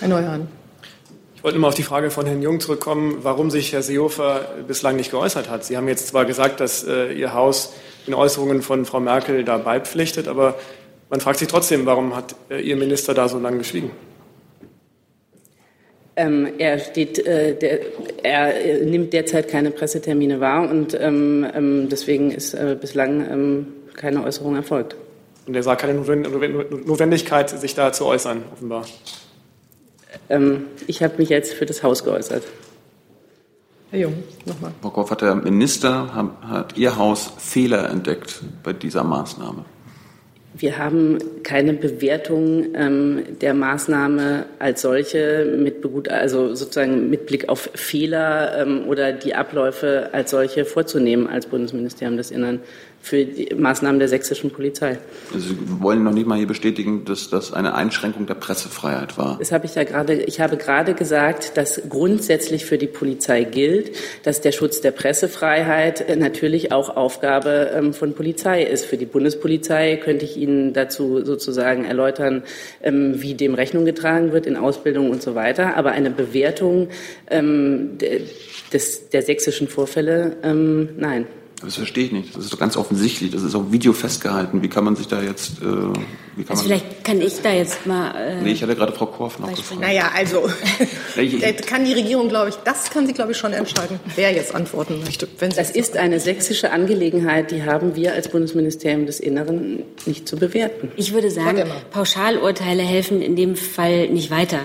Herr Neuhan. Ich wollte mal auf die Frage von Herrn Jung zurückkommen, warum sich Herr Seehofer bislang nicht geäußert hat. Sie haben jetzt zwar gesagt, dass äh, Ihr Haus den Äußerungen von Frau Merkel da beipflichtet, aber man fragt sich trotzdem, warum hat äh, Ihr Minister da so lange geschwiegen? Ähm, er, steht, äh, der, er nimmt derzeit keine Pressetermine wahr und ähm, ähm, deswegen ist äh, bislang ähm, keine Äußerung erfolgt. Und er sah keine Notwendigkeit, sich da zu äußern, offenbar. Ähm, ich habe mich jetzt für das Haus geäußert. Herr Jung, nochmal. Frau Korff, hat der Minister, hat Ihr Haus Fehler entdeckt bei dieser Maßnahme? Wir haben keine Bewertung ähm, der Maßnahme als solche mit begut also sozusagen mit Blick auf Fehler ähm, oder die Abläufe als solche vorzunehmen als Bundesministerium des Innern für die Maßnahmen der sächsischen Polizei. Also Sie wollen noch nicht mal hier bestätigen, dass das eine Einschränkung der Pressefreiheit war. Das habe ich ja gerade, ich habe gerade gesagt, dass grundsätzlich für die Polizei gilt, dass der Schutz der Pressefreiheit äh, natürlich auch Aufgabe ähm, von Polizei ist. Für die Bundespolizei könnte ich Ihnen dazu sozusagen erläutern, ähm, wie dem Rechnung getragen wird in Ausbildung und so weiter. Aber eine Bewertung ähm, des, der sächsischen Vorfälle, nein. Das verstehe ich nicht. Das ist doch ganz offensichtlich. Das ist auf Video festgehalten. Wie kann man sich da jetzt. Äh, wie kann also man vielleicht kann ich da jetzt mal. Äh, nee, ich hatte gerade Frau Korf noch gefragt. Naja, also kann die Regierung, glaube ich, das kann sie, glaube ich, schon entscheiden, wer jetzt antworten möchte. Wenn das ist eine sächsische Angelegenheit, die haben wir als Bundesministerium des Inneren nicht zu bewerten. Ich würde sagen, Pauschalurteile helfen in dem Fall nicht weiter.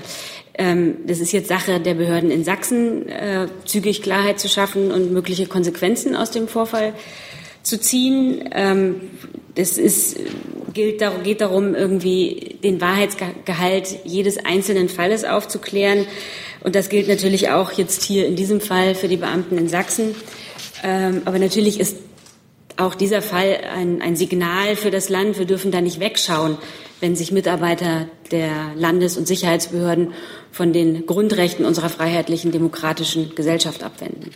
Ähm, das ist jetzt Sache der Behörden in Sachsen, äh, zügig Klarheit zu schaffen und mögliche Konsequenzen aus dem Vorfall zu ziehen. Ähm, das ist, gilt, geht darum, irgendwie den Wahrheitsgehalt jedes einzelnen Falles aufzuklären. Und das gilt natürlich auch jetzt hier in diesem Fall für die Beamten in Sachsen. Ähm, aber natürlich ist auch dieser Fall ein, ein Signal für das Land. Wir dürfen da nicht wegschauen, wenn sich Mitarbeiter der Landes- und Sicherheitsbehörden von den Grundrechten unserer freiheitlichen demokratischen Gesellschaft abwenden.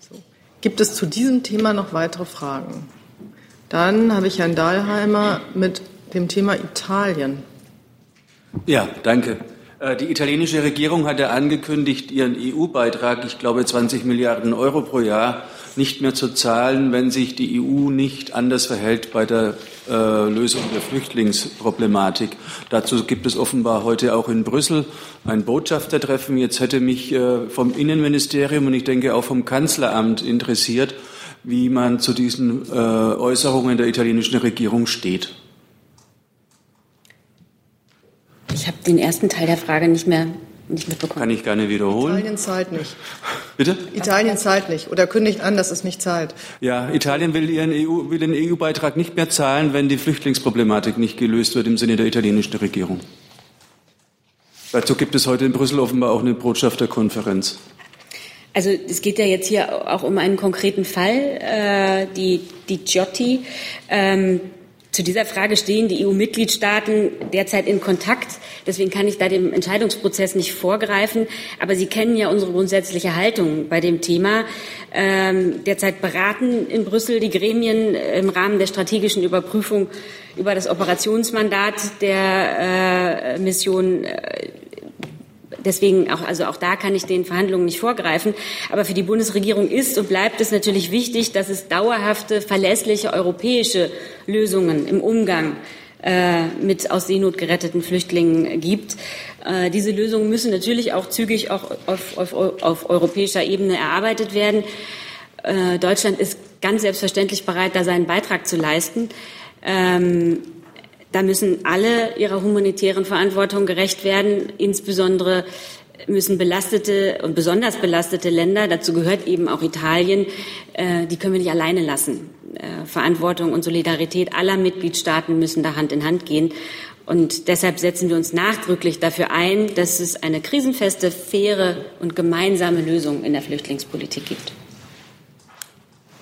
So. Gibt es zu diesem Thema noch weitere Fragen? Dann habe ich Herrn Dahlheimer mit dem Thema Italien. Ja, danke. Äh, die italienische Regierung hat ja angekündigt, ihren EU-Beitrag, ich glaube 20 Milliarden Euro pro Jahr, nicht mehr zu zahlen, wenn sich die EU nicht anders verhält bei der äh, Lösung der Flüchtlingsproblematik. Dazu gibt es offenbar heute auch in Brüssel ein Botschaftertreffen. Jetzt hätte mich äh, vom Innenministerium und ich denke auch vom Kanzleramt interessiert, wie man zu diesen äh, Äußerungen der italienischen Regierung steht. Ich habe den ersten Teil der Frage nicht mehr nicht mitbekommen. Kann ich gerne wiederholen. Italien zahlt nicht. Bitte? Italien zahlt nicht oder kündigt an, dass es nicht zahlt. Ja, Italien will, ihren EU, will den EU-Beitrag nicht mehr zahlen, wenn die Flüchtlingsproblematik nicht gelöst wird im Sinne der italienischen Regierung. Dazu gibt es heute in Brüssel offenbar auch eine Botschafterkonferenz. Also es geht ja jetzt hier auch um einen konkreten Fall, äh, die, die Giotti. Ähm, zu dieser Frage stehen die EU-Mitgliedstaaten derzeit in Kontakt. Deswegen kann ich da dem Entscheidungsprozess nicht vorgreifen. Aber Sie kennen ja unsere grundsätzliche Haltung bei dem Thema. Ähm, derzeit beraten in Brüssel die Gremien im Rahmen der strategischen Überprüfung über das Operationsmandat der äh, Mission äh, Deswegen auch, also auch da kann ich den Verhandlungen nicht vorgreifen. Aber für die Bundesregierung ist und bleibt es natürlich wichtig, dass es dauerhafte, verlässliche europäische Lösungen im Umgang äh, mit aus Seenot geretteten Flüchtlingen gibt. Äh, diese Lösungen müssen natürlich auch zügig auch auf, auf, auf europäischer Ebene erarbeitet werden. Äh, Deutschland ist ganz selbstverständlich bereit, da seinen Beitrag zu leisten. Ähm, da müssen alle ihrer humanitären Verantwortung gerecht werden. Insbesondere müssen belastete und besonders belastete Länder, dazu gehört eben auch Italien, äh, die können wir nicht alleine lassen. Äh, Verantwortung und Solidarität aller Mitgliedstaaten müssen da Hand in Hand gehen. Und deshalb setzen wir uns nachdrücklich dafür ein, dass es eine krisenfeste, faire und gemeinsame Lösung in der Flüchtlingspolitik gibt.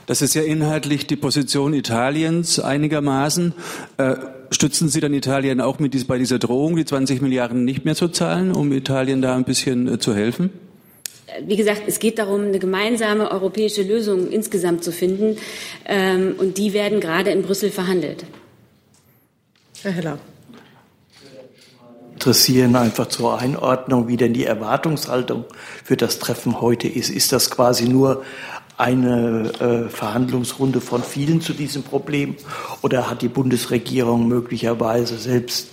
Das ist ja inhaltlich die Position Italiens einigermaßen. Äh, stützen Sie dann Italien auch mit dies, bei dieser Drohung, die 20 Milliarden nicht mehr zu zahlen, um Italien da ein bisschen äh, zu helfen? Wie gesagt, es geht darum, eine gemeinsame europäische Lösung insgesamt zu finden. Ähm, und die werden gerade in Brüssel verhandelt. Herr Heller interessieren, einfach zur Einordnung, wie denn die Erwartungshaltung für das Treffen heute ist. Ist das quasi nur eine äh, Verhandlungsrunde von vielen zu diesem Problem? Oder hat die Bundesregierung möglicherweise selbst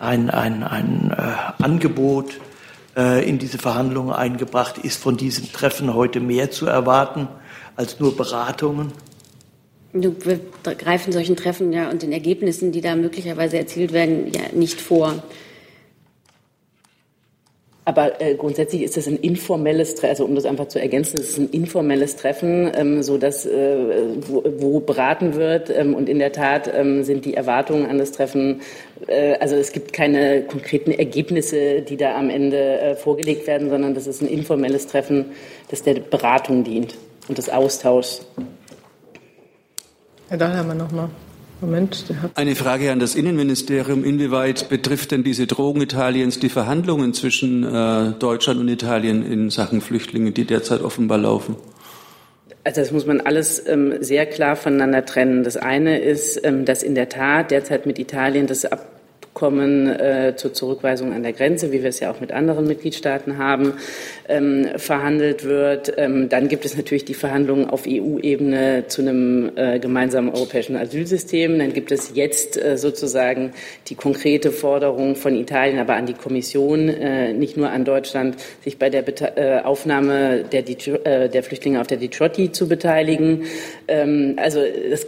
ein, ein, ein äh, Angebot äh, in diese Verhandlungen eingebracht? Ist von diesem Treffen heute mehr zu erwarten als nur Beratungen? Wir greifen solchen Treffen ja und den Ergebnissen, die da möglicherweise erzielt werden, ja nicht vor. Aber äh, grundsätzlich ist es ein informelles Treffen, also um das einfach zu ergänzen, es ist ein informelles Treffen, ähm, so dass äh, wo, wo beraten wird ähm, und in der Tat ähm, sind die Erwartungen an das Treffen, äh, also es gibt keine konkreten Ergebnisse, die da am Ende äh, vorgelegt werden, sondern das ist ein informelles Treffen, das der Beratung dient und des Austauschs. Herr Dahlhammer nochmal. Moment, Eine Frage an das Innenministerium. Inwieweit betrifft denn diese Drohung Italiens die Verhandlungen zwischen äh, Deutschland und Italien in Sachen Flüchtlinge, die derzeit offenbar laufen? Also das muss man alles ähm, sehr klar voneinander trennen. Das eine ist, ähm, dass in der Tat derzeit mit Italien das ab Abkommen äh, zur Zurückweisung an der Grenze, wie wir es ja auch mit anderen Mitgliedstaaten haben, ähm, verhandelt wird. Ähm, dann gibt es natürlich die Verhandlungen auf EU-Ebene zu einem äh, gemeinsamen europäischen Asylsystem. Dann gibt es jetzt äh, sozusagen die konkrete Forderung von Italien, aber an die Kommission, äh, nicht nur an Deutschland, sich bei der Bete äh, Aufnahme der, äh, der, Flüchtlinge auf der Detroiti zu beteiligen. Ähm, also das,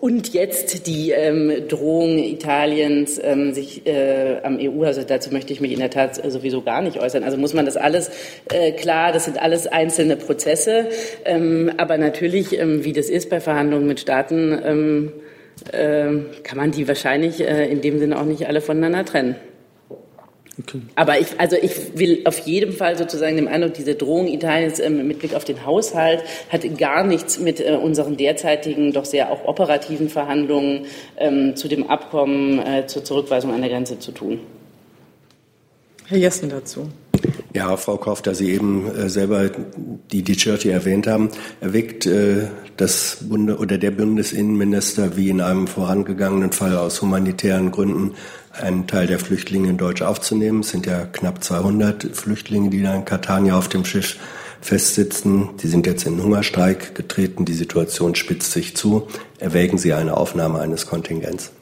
und jetzt die ähm, Drohung Italiens, ähm, sich äh, am EU, also dazu möchte ich mich in der Tat sowieso gar nicht äußern. Also muss man das alles äh, klar, das sind alles einzelne Prozesse, ähm, aber natürlich, ähm, wie das ist bei Verhandlungen mit Staaten, ähm, äh, kann man die wahrscheinlich äh, in dem Sinne auch nicht alle voneinander trennen. Okay. Aber ich, also ich will auf jeden Fall sozusagen dem Eindruck, diese Drohung Italiens ähm, mit Blick auf den Haushalt hat gar nichts mit äh, unseren derzeitigen, doch sehr auch operativen Verhandlungen ähm, zu dem Abkommen äh, zur Zurückweisung an der Grenze zu tun. Herr Jessen dazu. Ja, Frau Kauf, da Sie eben äh, selber die Diciotti erwähnt haben, erwägt äh, das Bunde oder der Bundesinnenminister wie in einem vorangegangenen Fall aus humanitären Gründen einen Teil der Flüchtlinge in Deutsch aufzunehmen. Es sind ja knapp 200 Flüchtlinge, die da in Catania auf dem Schiff festsitzen. Die sind jetzt in Hungerstreik getreten. Die Situation spitzt sich zu. Erwägen Sie eine Aufnahme eines Kontingents?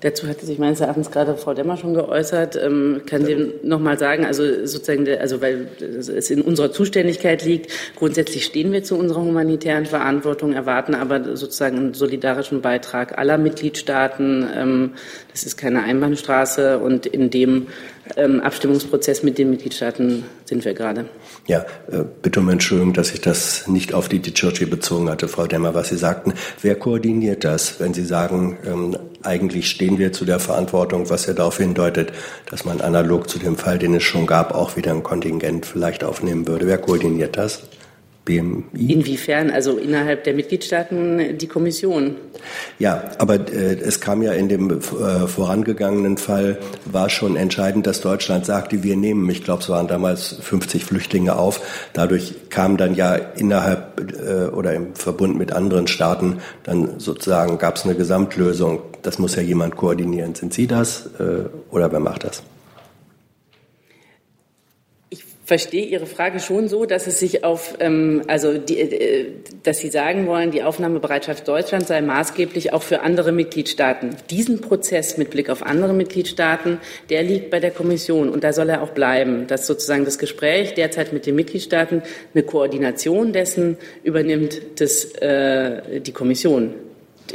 Dazu hatte sich meines Erachtens gerade Frau Demmer schon geäußert. Ähm, kann Sie noch mal sagen, also sozusagen, also weil es in unserer Zuständigkeit liegt, grundsätzlich stehen wir zu unserer humanitären Verantwortung, erwarten aber sozusagen einen solidarischen Beitrag aller Mitgliedstaaten. Ähm, das ist keine Einbahnstraße und in dem ähm, Abstimmungsprozess mit den Mitgliedstaaten sind wir gerade. Ja, äh, bitte um Entschuldigung, dass ich das nicht auf die Dicioci bezogen hatte, Frau Demmer, was Sie sagten. Wer koordiniert das, wenn Sie sagen, ähm, eigentlich stehen wir zu der Verantwortung, was ja darauf hindeutet, dass man analog zu dem Fall, den es schon gab, auch wieder ein Kontingent vielleicht aufnehmen würde? Wer koordiniert das? BMI? Inwiefern? Also innerhalb der Mitgliedstaaten die Kommission. Ja, aber äh, es kam ja in dem äh, vorangegangenen Fall, war schon entscheidend, dass Deutschland sagte, wir nehmen, ich glaube, es waren damals 50 Flüchtlinge auf. Dadurch kam dann ja innerhalb äh, oder im Verbund mit anderen Staaten dann sozusagen gab es eine Gesamtlösung. Das muss ja jemand koordinieren. Sind Sie das äh, oder wer macht das? Verstehe Ihre Frage schon so, dass es sich auf, ähm, also die, äh, dass Sie sagen wollen, die Aufnahmebereitschaft Deutschlands sei maßgeblich auch für andere Mitgliedstaaten. Diesen Prozess mit Blick auf andere Mitgliedstaaten, der liegt bei der Kommission und da soll er auch bleiben. Dass sozusagen das Gespräch derzeit mit den Mitgliedstaaten eine Koordination dessen übernimmt das, äh, die Kommission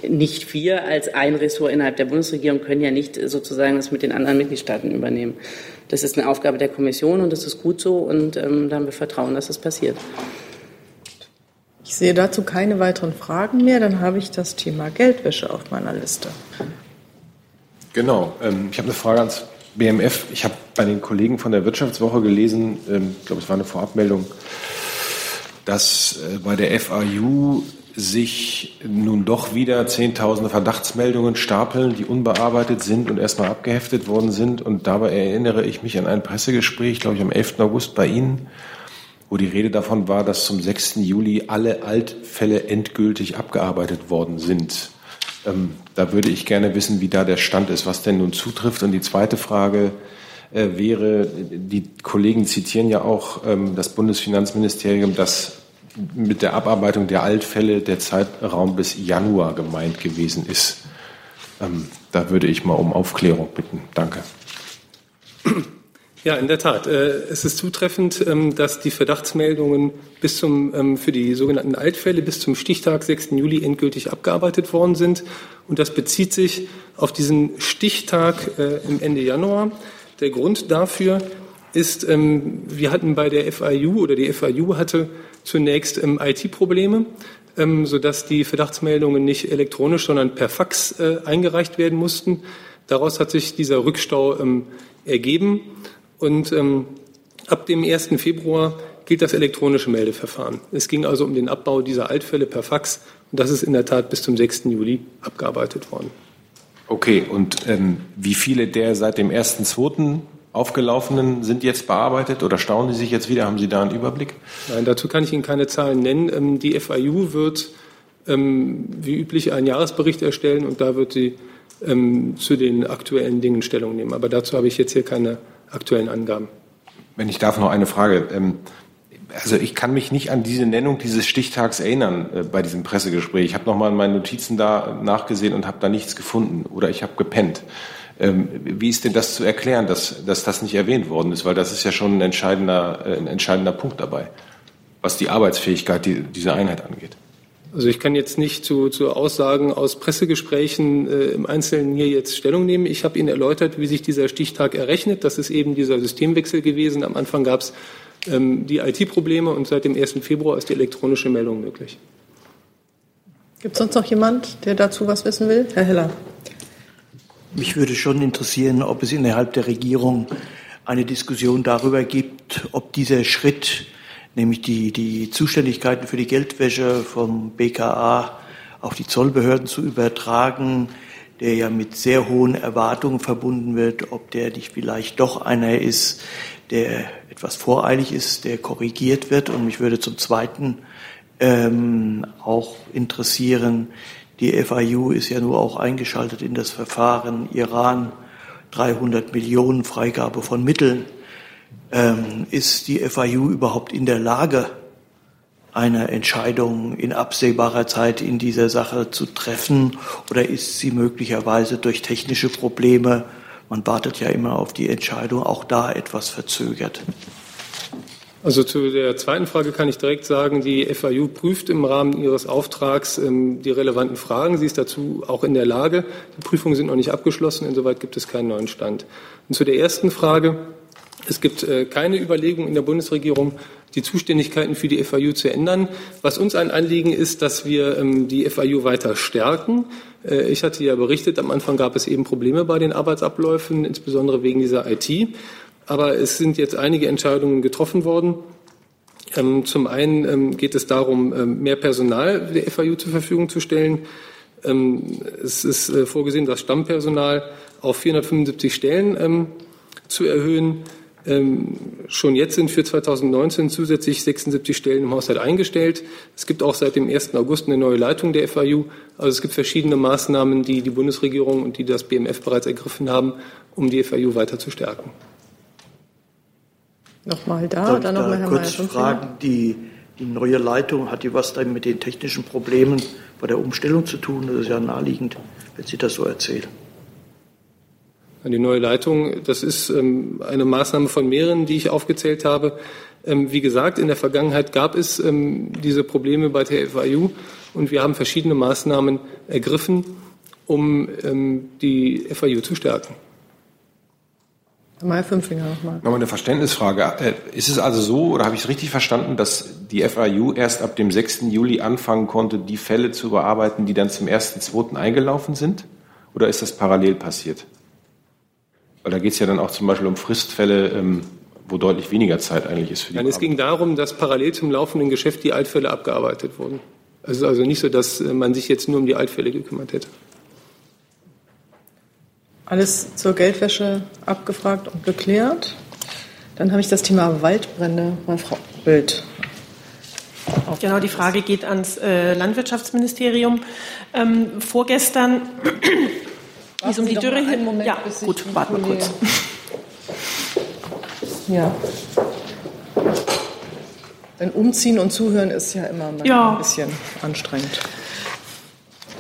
nicht wir als ein Ressort innerhalb der Bundesregierung können ja nicht sozusagen das mit den anderen Mitgliedstaaten übernehmen. Das ist eine Aufgabe der Kommission und das ist gut so und ähm, da haben wir Vertrauen, dass das passiert. Ich sehe dazu keine weiteren Fragen mehr. Dann habe ich das Thema Geldwäsche auf meiner Liste. Genau. Ähm, ich habe eine Frage ans BMF. Ich habe bei den Kollegen von der Wirtschaftswoche gelesen, ähm, ich glaube, es war eine Vorabmeldung, dass äh, bei der FAU sich nun doch wieder zehntausende Verdachtsmeldungen stapeln, die unbearbeitet sind und erstmal abgeheftet worden sind. Und dabei erinnere ich mich an ein Pressegespräch, glaube ich, am 11. August bei Ihnen, wo die Rede davon war, dass zum 6. Juli alle Altfälle endgültig abgearbeitet worden sind. Ähm, da würde ich gerne wissen, wie da der Stand ist, was denn nun zutrifft. Und die zweite Frage äh, wäre, die Kollegen zitieren ja auch ähm, das Bundesfinanzministerium, das mit der Abarbeitung der Altfälle der Zeitraum bis Januar gemeint gewesen ist. Ähm, da würde ich mal um Aufklärung bitten. Danke. Ja, in der Tat. Äh, es ist zutreffend, ähm, dass die Verdachtsmeldungen bis zum, ähm, für die sogenannten Altfälle bis zum Stichtag 6. Juli endgültig abgearbeitet worden sind. Und das bezieht sich auf diesen Stichtag äh, im Ende Januar. Der Grund dafür ist, ähm, wir hatten bei der FIU oder die FIU hatte zunächst ähm, IT-Probleme, ähm, sodass die Verdachtsmeldungen nicht elektronisch, sondern per Fax äh, eingereicht werden mussten. Daraus hat sich dieser Rückstau ähm, ergeben und ähm, ab dem 1. Februar gilt das elektronische Meldeverfahren. Es ging also um den Abbau dieser Altfälle per Fax und das ist in der Tat bis zum 6. Juli abgearbeitet worden. Okay, und ähm, wie viele der seit dem 1.2. aufgelaufenen sind jetzt bearbeitet oder staunen Sie sich jetzt wieder? Haben Sie da einen Überblick? Nein, dazu kann ich Ihnen keine Zahlen nennen. Ähm, die FIU wird ähm, wie üblich einen Jahresbericht erstellen und da wird sie ähm, zu den aktuellen Dingen Stellung nehmen. Aber dazu habe ich jetzt hier keine aktuellen Angaben. Wenn ich darf, noch eine Frage. Also ich kann mich nicht an diese Nennung dieses Stichtags erinnern äh, bei diesem Pressegespräch. Ich habe noch mal in meinen Notizen da nachgesehen und habe da nichts gefunden oder ich habe gepennt. Ähm, wie ist denn das zu erklären, dass, dass das nicht erwähnt worden ist? Weil das ist ja schon ein entscheidender, äh, ein entscheidender Punkt dabei, was die Arbeitsfähigkeit dieser Einheit angeht. Also ich kann jetzt nicht zu, zu Aussagen aus Pressegesprächen äh, im Einzelnen hier jetzt Stellung nehmen. Ich habe Ihnen erläutert, wie sich dieser Stichtag errechnet. Das ist eben dieser Systemwechsel gewesen. Am Anfang gab es ähm, die IT-Probleme und seit dem 1. Februar ist die elektronische Meldung möglich. Gibt es sonst noch jemand, der dazu was wissen will? Herr Heller. Mich würde schon interessieren, ob es innerhalb der Regierung eine Diskussion darüber gibt, ob dieser Schritt nämlich die, die Zuständigkeiten für die Geldwäsche vom BKA auf die Zollbehörden zu übertragen, der ja mit sehr hohen Erwartungen verbunden wird, ob der nicht vielleicht doch einer ist, der etwas voreilig ist, der korrigiert wird. Und mich würde zum Zweiten ähm, auch interessieren, die FIU ist ja nur auch eingeschaltet in das Verfahren Iran, 300 Millionen Freigabe von Mitteln. Ähm, ist die FIU überhaupt in der Lage, eine Entscheidung in absehbarer Zeit in dieser Sache zu treffen? Oder ist sie möglicherweise durch technische Probleme, man wartet ja immer auf die Entscheidung, auch da etwas verzögert? Also zu der zweiten Frage kann ich direkt sagen, die FAU prüft im Rahmen ihres Auftrags ähm, die relevanten Fragen. Sie ist dazu auch in der Lage. Die Prüfungen sind noch nicht abgeschlossen, insoweit gibt es keinen neuen Stand. Und zu der ersten Frage, es gibt äh, keine Überlegung in der Bundesregierung, die Zuständigkeiten für die FAU zu ändern. Was uns ein Anliegen ist, dass wir ähm, die FAU weiter stärken. Äh, ich hatte ja berichtet, am Anfang gab es eben Probleme bei den Arbeitsabläufen, insbesondere wegen dieser IT. Aber es sind jetzt einige Entscheidungen getroffen worden. Ähm, zum einen geht es darum, mehr Personal der FAU zur Verfügung zu stellen. Es ist äh, vorgesehen, das Stammpersonal auf 475 Stellen zu erhöhen. Ähm, schon jetzt sind für 2019 zusätzlich 76 Stellen im Haushalt eingestellt. Es gibt auch seit dem 1. August eine neue Leitung der FAU. Also es gibt verschiedene Maßnahmen, die die Bundesregierung und die das BMF bereits ergriffen haben, um die FAU weiter zu stärken. Nochmal da, dann nochmal Herr kurz Mayer, fragen, die, die neue Leitung, hat die was dann mit den technischen Problemen bei der Umstellung zu tun? Das ist ja naheliegend, wenn Sie das so erzählen an die neue Leitung. Das ist ähm, eine Maßnahme von mehreren, die ich aufgezählt habe. Ähm, wie gesagt, in der Vergangenheit gab es ähm, diese Probleme bei der FAU und wir haben verschiedene Maßnahmen ergriffen, um die FAU zu stärken. Mal fünf Finger nochmal. Nochmal eine Verständnisfrage. Äh, ist es also so, oder habe ich es richtig verstanden, dass die FAU erst ab dem 6. Juli anfangen konnte, die Fälle zu bearbeiten, die dann zum 1.2. eingelaufen sind? Oder ist das parallel passiert? Weil da geht es ja dann auch zum Beispiel um Fristfälle, ähm, wo deutlich weniger Zeit eigentlich ist für die Nein, es ging darum, dass parallel zum laufenden Geschäft die Altfälle abgearbeitet wurden. Es ist also nicht so, dass äh, man sich jetzt nur um die Altfälle gekümmert hätte. Alles zur Geldwäsche abgefragt und geklärt. Dann habe ich das Thema Waldbrände. Mal Frau Bild. Genau, die Frage geht ans äh, Landwirtschaftsministerium. Ähm, vorgestern wie es um die Dürre hin. Moment, ja, gut, warten wir kurz. Ja. Denn umziehen und zuhören ist ja immer ja. ein bisschen anstrengend.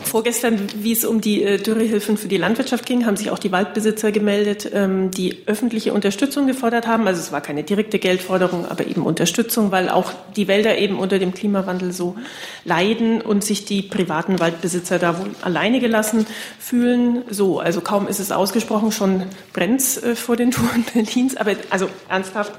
Vorgestern, wie es um die äh, Dürrehilfen für die Landwirtschaft ging, haben sich auch die Waldbesitzer gemeldet, ähm, die öffentliche Unterstützung gefordert haben. Also es war keine direkte Geldforderung, aber eben Unterstützung, weil auch die Wälder eben unter dem Klimawandel so leiden und sich die privaten Waldbesitzer da wohl alleine gelassen fühlen. So, also kaum ist es ausgesprochen, schon brennt äh, vor den Touren Berlins. Aber also ernsthaft,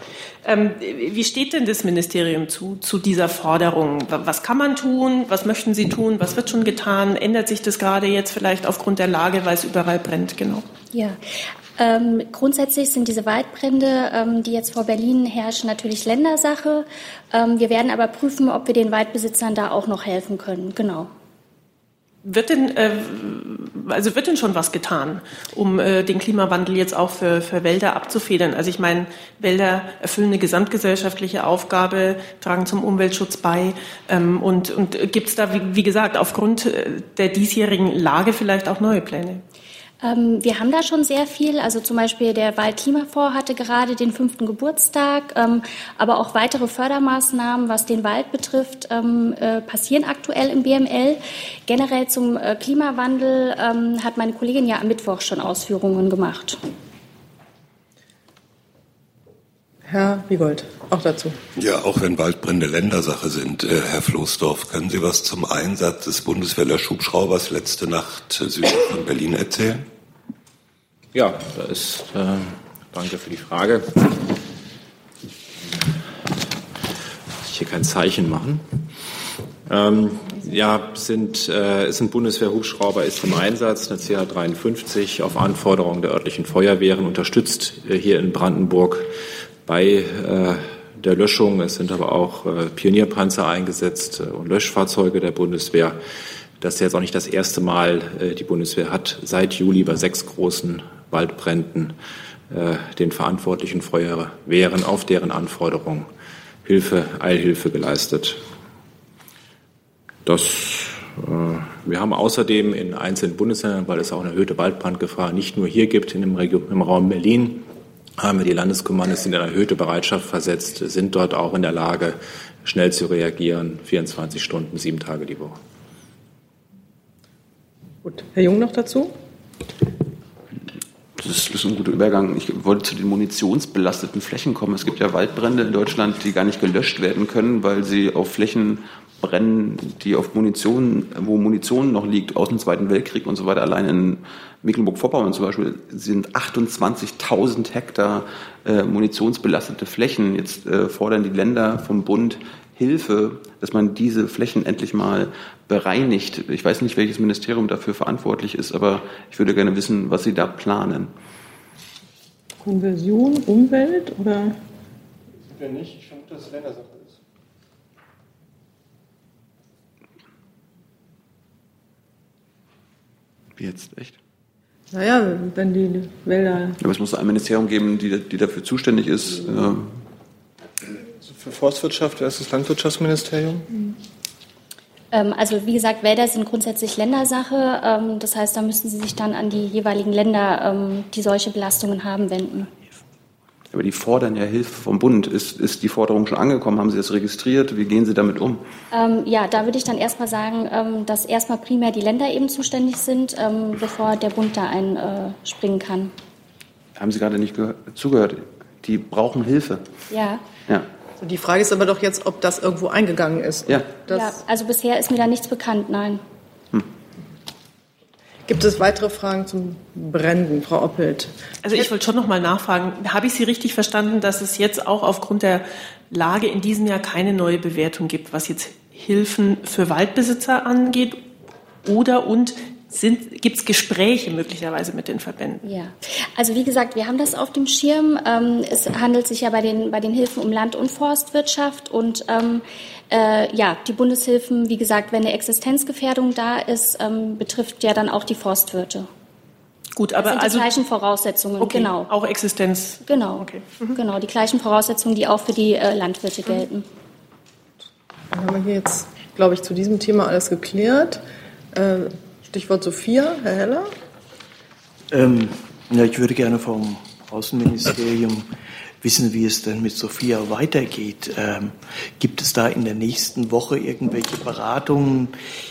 ähm, wie steht denn das Ministerium zu, zu dieser Forderung? Was kann man tun? Was möchten Sie tun? Was wird schon getan? Ändert sich das gerade jetzt vielleicht aufgrund der Lage, weil es überall brennt? Genau. Ja, ähm, grundsätzlich sind diese Waldbrände, ähm, die jetzt vor Berlin herrschen, natürlich Ländersache. Ähm, wir werden aber prüfen, ob wir den Waldbesitzern da auch noch helfen können. Genau. Wird denn, äh, also wird denn schon was getan, um äh, den Klimawandel jetzt auch für, für Wälder abzufedern? Also ich meine, Wälder erfüllen eine gesamtgesellschaftliche Aufgabe, tragen zum Umweltschutz bei. Ähm, und und gibt es da, wie, wie gesagt, aufgrund äh, der diesjährigen Lage vielleicht auch neue Pläne? Ähm, wir haben da schon sehr viel. Also zum Beispiel der Waldklimafonds hatte gerade den fünften Geburtstag, ähm, aber auch weitere Fördermaßnahmen, was den Wald betrifft, ähm, äh, passieren aktuell im BML. Generell zum äh, Klimawandel ähm, hat meine Kollegin ja am Mittwoch schon Ausführungen gemacht. Herr Wiegold, auch dazu. Ja, auch wenn Waldbrände Ländersache sind, äh, Herr Floßdorf, können Sie was zum Einsatz des Bundeswehrlöschhubschraubers letzte Nacht äh, südlich von Berlin erzählen? Ja, da ist, äh, danke für die Frage. Ich hier kein Zeichen machen. Ähm, ja, sind, äh, ist ein Bundeswehrhubschrauber ist im Einsatz, eine CH-53 auf Anforderung der örtlichen Feuerwehren unterstützt äh, hier in Brandenburg bei äh, der Löschung. Es sind aber auch äh, Pionierpanzer eingesetzt äh, und Löschfahrzeuge der Bundeswehr. Das ist jetzt auch nicht das erste Mal. Die Bundeswehr hat seit Juli bei sechs großen Waldbränden den verantwortlichen Feuerwehren auf deren Anforderung Hilfe, Eilhilfe geleistet. Das, äh, wir haben außerdem in einzelnen Bundesländern, weil es auch eine erhöhte Waldbrandgefahr nicht nur hier gibt, in dem Region, im Raum Berlin, haben wir die Landeskommandos in eine erhöhte Bereitschaft versetzt, sind dort auch in der Lage, schnell zu reagieren, 24 Stunden, sieben Tage die Woche. Gut, Herr Jung noch dazu? Das ist, das ist ein guter Übergang. Ich wollte zu den munitionsbelasteten Flächen kommen. Es gibt ja Waldbrände in Deutschland, die gar nicht gelöscht werden können, weil sie auf Flächen brennen, die auf Munition, wo Munition noch liegt, aus dem Zweiten Weltkrieg und so weiter. Allein in Mecklenburg-Vorpommern zum Beispiel sind 28.000 Hektar äh, munitionsbelastete Flächen. Jetzt äh, fordern die Länder vom Bund Hilfe, dass man diese Flächen endlich mal bereinigt. Ich weiß nicht, welches Ministerium dafür verantwortlich ist, aber ich würde gerne wissen, was Sie da planen. Konversion, Umwelt oder? Ja nicht, ich vermute, dass es Ländersache ist. Wie jetzt, echt? Naja, wenn die Wälder. Aber es muss ein Ministerium geben, die, die dafür zuständig ist. Also für Forstwirtschaft wäre es das Landwirtschaftsministerium. Ähm, also wie gesagt, Wälder sind grundsätzlich Ländersache. Ähm, das heißt, da müssen Sie sich dann an die jeweiligen Länder, ähm, die solche Belastungen haben, wenden. Aber die fordern ja Hilfe vom Bund. Ist, ist die Forderung schon angekommen? Haben Sie das registriert? Wie gehen Sie damit um? Ähm, ja, da würde ich dann erstmal sagen, ähm, dass erstmal primär die Länder eben zuständig sind, ähm, bevor der Bund da einspringen kann. Haben Sie gerade nicht zugehört? Die brauchen Hilfe. Ja. Ja. So, die Frage ist aber doch jetzt, ob das irgendwo eingegangen ist. Ja. Das, ja. Also bisher ist mir da nichts bekannt, nein. Gibt es weitere Fragen zum Brennen, Frau Oppelt? Also ich wollte schon noch mal nachfragen, habe ich Sie richtig verstanden, dass es jetzt auch aufgrund der Lage in diesem Jahr keine neue Bewertung gibt, was jetzt Hilfen für Waldbesitzer angeht? Oder und gibt es Gespräche möglicherweise mit den Verbänden? Ja, also wie gesagt, wir haben das auf dem Schirm. Ähm, es handelt sich ja bei den, bei den Hilfen um Land- und Forstwirtschaft und ähm, äh, ja, die Bundeshilfen, wie gesagt, wenn eine Existenzgefährdung da ist, ähm, betrifft ja dann auch die Forstwirte. Gut, aber das sind also die gleichen Voraussetzungen, okay, genau. Auch Existenz. Genau, Okay. genau, die gleichen Voraussetzungen, die auch für die äh, Landwirte gelten. Dann haben wir hier jetzt, glaube ich, zu diesem Thema alles geklärt. Äh, Stichwort Sophia, Herr Heller. Ähm, ja, ich würde gerne vom Außenministerium wissen, wie es denn mit Sophia weitergeht. Ähm, gibt es da in der nächsten Woche irgendwelche Beratungen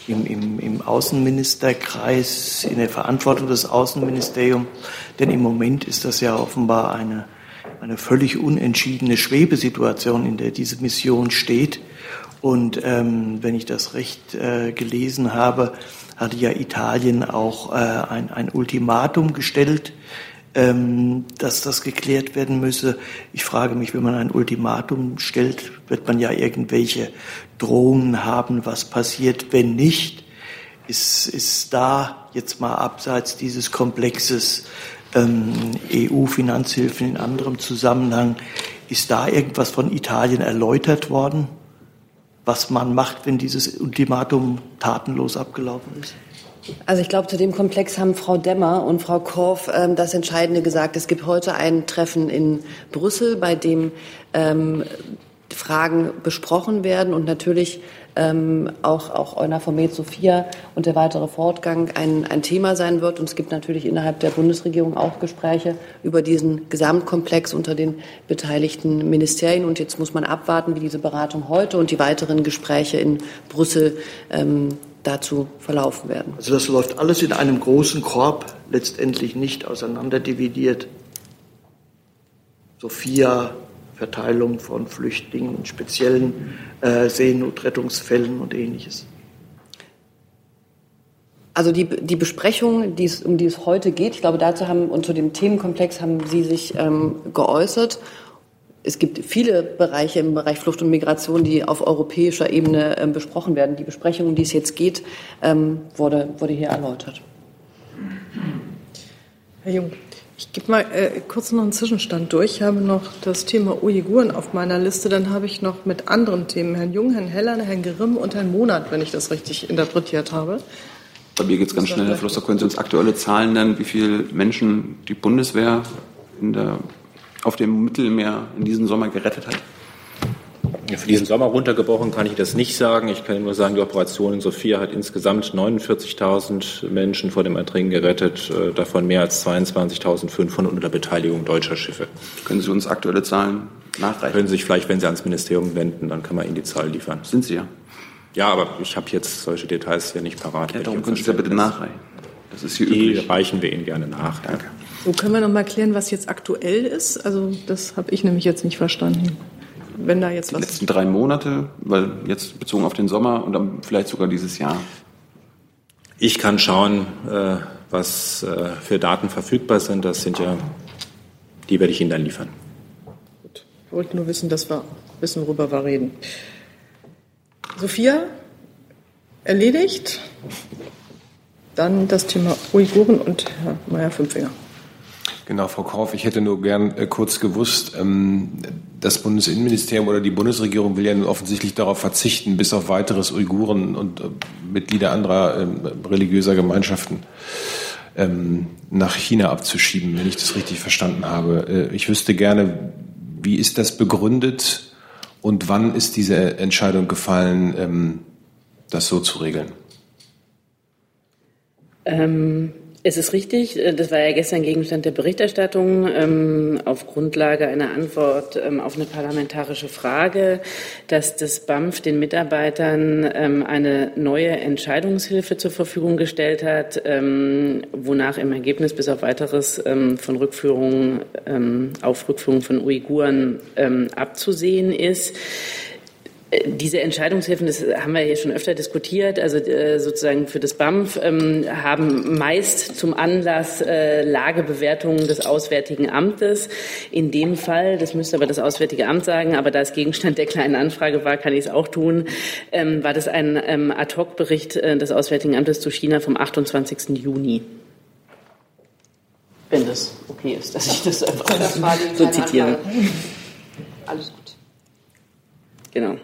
im, im, im Außenministerkreis, in der Verantwortung des Außenministeriums? Denn im Moment ist das ja offenbar eine, eine völlig unentschiedene Schwebesituation, in der diese Mission steht. Und ähm, wenn ich das recht äh, gelesen habe, hatte ja Italien auch äh, ein, ein Ultimatum gestellt ähm, dass das geklärt werden müsse. Ich frage mich, wenn man ein Ultimatum stellt, wird man ja irgendwelche Drohungen haben, was passiert, wenn nicht. Ist, ist da jetzt mal abseits dieses Komplexes ähm, EU-Finanzhilfen in anderem Zusammenhang, ist da irgendwas von Italien erläutert worden, was man macht, wenn dieses Ultimatum tatenlos abgelaufen ist? Also ich glaube, zu dem Komplex haben Frau Demmer und Frau Korf ähm, das Entscheidende gesagt. Es gibt heute ein Treffen in Brüssel, bei dem ähm, Fragen besprochen werden und natürlich ähm, auch, auch Eunaformet Sophia und der weitere Fortgang ein, ein Thema sein wird. Und es gibt natürlich innerhalb der Bundesregierung auch Gespräche über diesen Gesamtkomplex unter den beteiligten Ministerien. Und jetzt muss man abwarten, wie diese Beratung heute und die weiteren Gespräche in Brüssel ähm, dazu verlaufen werden. Also das läuft alles in einem großen Korb, letztendlich nicht auseinanderdividiert. Sophia, Verteilung von Flüchtlingen in speziellen äh, Seenotrettungsfällen und ähnliches. Also die, die Besprechung, die es, um die es heute geht, ich glaube, dazu haben und zu dem Themenkomplex haben Sie sich ähm, geäußert es gibt viele Bereiche im Bereich Flucht und Migration, die auf europäischer Ebene äh, besprochen werden. Die Besprechung, um die es jetzt geht, ähm, wurde, wurde hier erläutert. Herr Jung, ich gebe mal äh, kurz noch einen Zwischenstand durch. Ich habe noch das Thema Uiguren auf meiner Liste. Dann habe ich noch mit anderen Themen Herrn Jung, Herrn Heller, Herrn Grimm und Herrn Monat, wenn ich das richtig interpretiert habe. Bei mir geht es ganz schnell, Herr Flosser. Können Sie uns aktuelle Zahlen nennen, wie viele Menschen die Bundeswehr in der auf dem Mittelmeer in diesem Sommer gerettet hat? Für diesen Sommer runtergebrochen kann ich das nicht sagen. Ich kann nur sagen, die Operation in Sophia hat insgesamt 49.000 Menschen vor dem Ertrinken gerettet, äh, davon mehr als 22.500 unter Beteiligung deutscher Schiffe. Können Sie uns aktuelle Zahlen nachreichen? Können Sie sich vielleicht, wenn Sie ans Ministerium wenden, dann kann man Ihnen die Zahl liefern. Sind Sie ja. Ja, aber ich habe jetzt solche Details hier nicht parat. Ja, darum können Sie ja bitte nachreichen. Das ist hier die üblich. reichen wir Ihnen gerne nach. Danke. So können wir noch mal klären, was jetzt aktuell ist. Also das habe ich nämlich jetzt nicht verstanden. Wenn da jetzt die was letzten drei Monate, weil jetzt bezogen auf den Sommer und dann vielleicht sogar dieses Jahr. Ich kann schauen, äh, was äh, für Daten verfügbar sind. Das sind ja, die werde ich Ihnen dann liefern. Gut. Ich wollte nur wissen, dass wir wissen, worüber wir reden. Sophia, erledigt. Dann das Thema Uiguren und Herr Mayer-Fünfinger. Genau, Frau Kauf, ich hätte nur gern äh, kurz gewusst, ähm, das Bundesinnenministerium oder die Bundesregierung will ja nun offensichtlich darauf verzichten, bis auf weiteres Uiguren und äh, Mitglieder anderer äh, religiöser Gemeinschaften ähm, nach China abzuschieben, wenn ich das richtig verstanden habe. Äh, ich wüsste gerne, wie ist das begründet und wann ist diese Entscheidung gefallen, ähm, das so zu regeln? Ähm, es ist richtig, äh, das war ja gestern Gegenstand der Berichterstattung ähm, auf Grundlage einer Antwort ähm, auf eine parlamentarische Frage, dass das BAMF den Mitarbeitern ähm, eine neue Entscheidungshilfe zur Verfügung gestellt hat, ähm, wonach im Ergebnis bis auf weiteres ähm, von Rückführung ähm, auf Rückführung von Uiguren abzusehen ist diese Entscheidungshilfen, das haben wir hier schon öfter diskutiert, also äh, sozusagen für das BAMF, ähm, haben meist zum Anlass äh, Lagebewertungen des Auswärtigen Amtes. In dem Fall, das müsste aber das Auswärtige Amt sagen, aber da es Gegenstand der kleinen Anfrage war, kann ich es auch tun, ähm, war das ein ähm, Ad-Hoc-Bericht äh, des Auswärtigen Amtes zu China vom 28. Juni. Wenn das okay ist, dass ich das einfach so zitiere. Alles gut. Genau.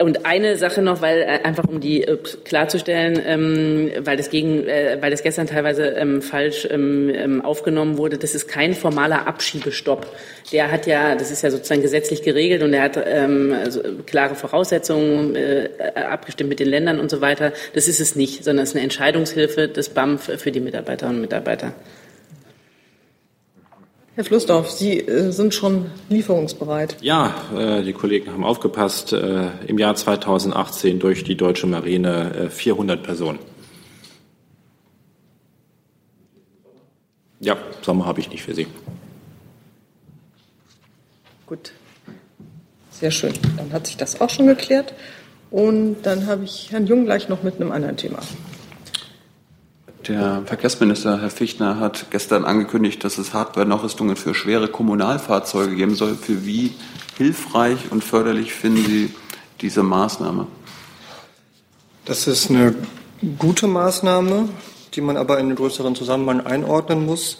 Und eine Sache noch, weil äh, einfach um die äh, klarzustellen, ähm, weil das gegen, äh, weil das gestern teilweise ähm, falsch ähm, ähm, aufgenommen wurde, das ist kein formaler Abschiebestopp. Der hat ja, das ist ja sozusagen gesetzlich geregelt und er hat ähm, also klare Voraussetzungen äh, abgestimmt mit den Ländern und so weiter. Das ist es nicht, sondern es ist eine Entscheidungshilfe des BAMF für die Mitarbeiterinnen und Mitarbeiter. Herr Flussdorf, Sie äh, sind schon lieferungsbereit. Ja, äh, die Kollegen haben aufgepasst. Äh, Im Jahr 2018 durch die deutsche Marine 400 Personen. Ja, Sommer habe ich nicht für Sie. Gut. Sehr schön. Dann hat sich das auch schon geklärt. Und dann habe ich Herrn Jung gleich noch mit einem anderen Thema. Der Verkehrsminister, Herr Fichtner, hat gestern angekündigt, dass es Hardware-Nachrüstungen für schwere Kommunalfahrzeuge geben soll. Für wie hilfreich und förderlich finden Sie diese Maßnahme? Das ist eine gute Maßnahme, die man aber in einen größeren Zusammenhang einordnen muss.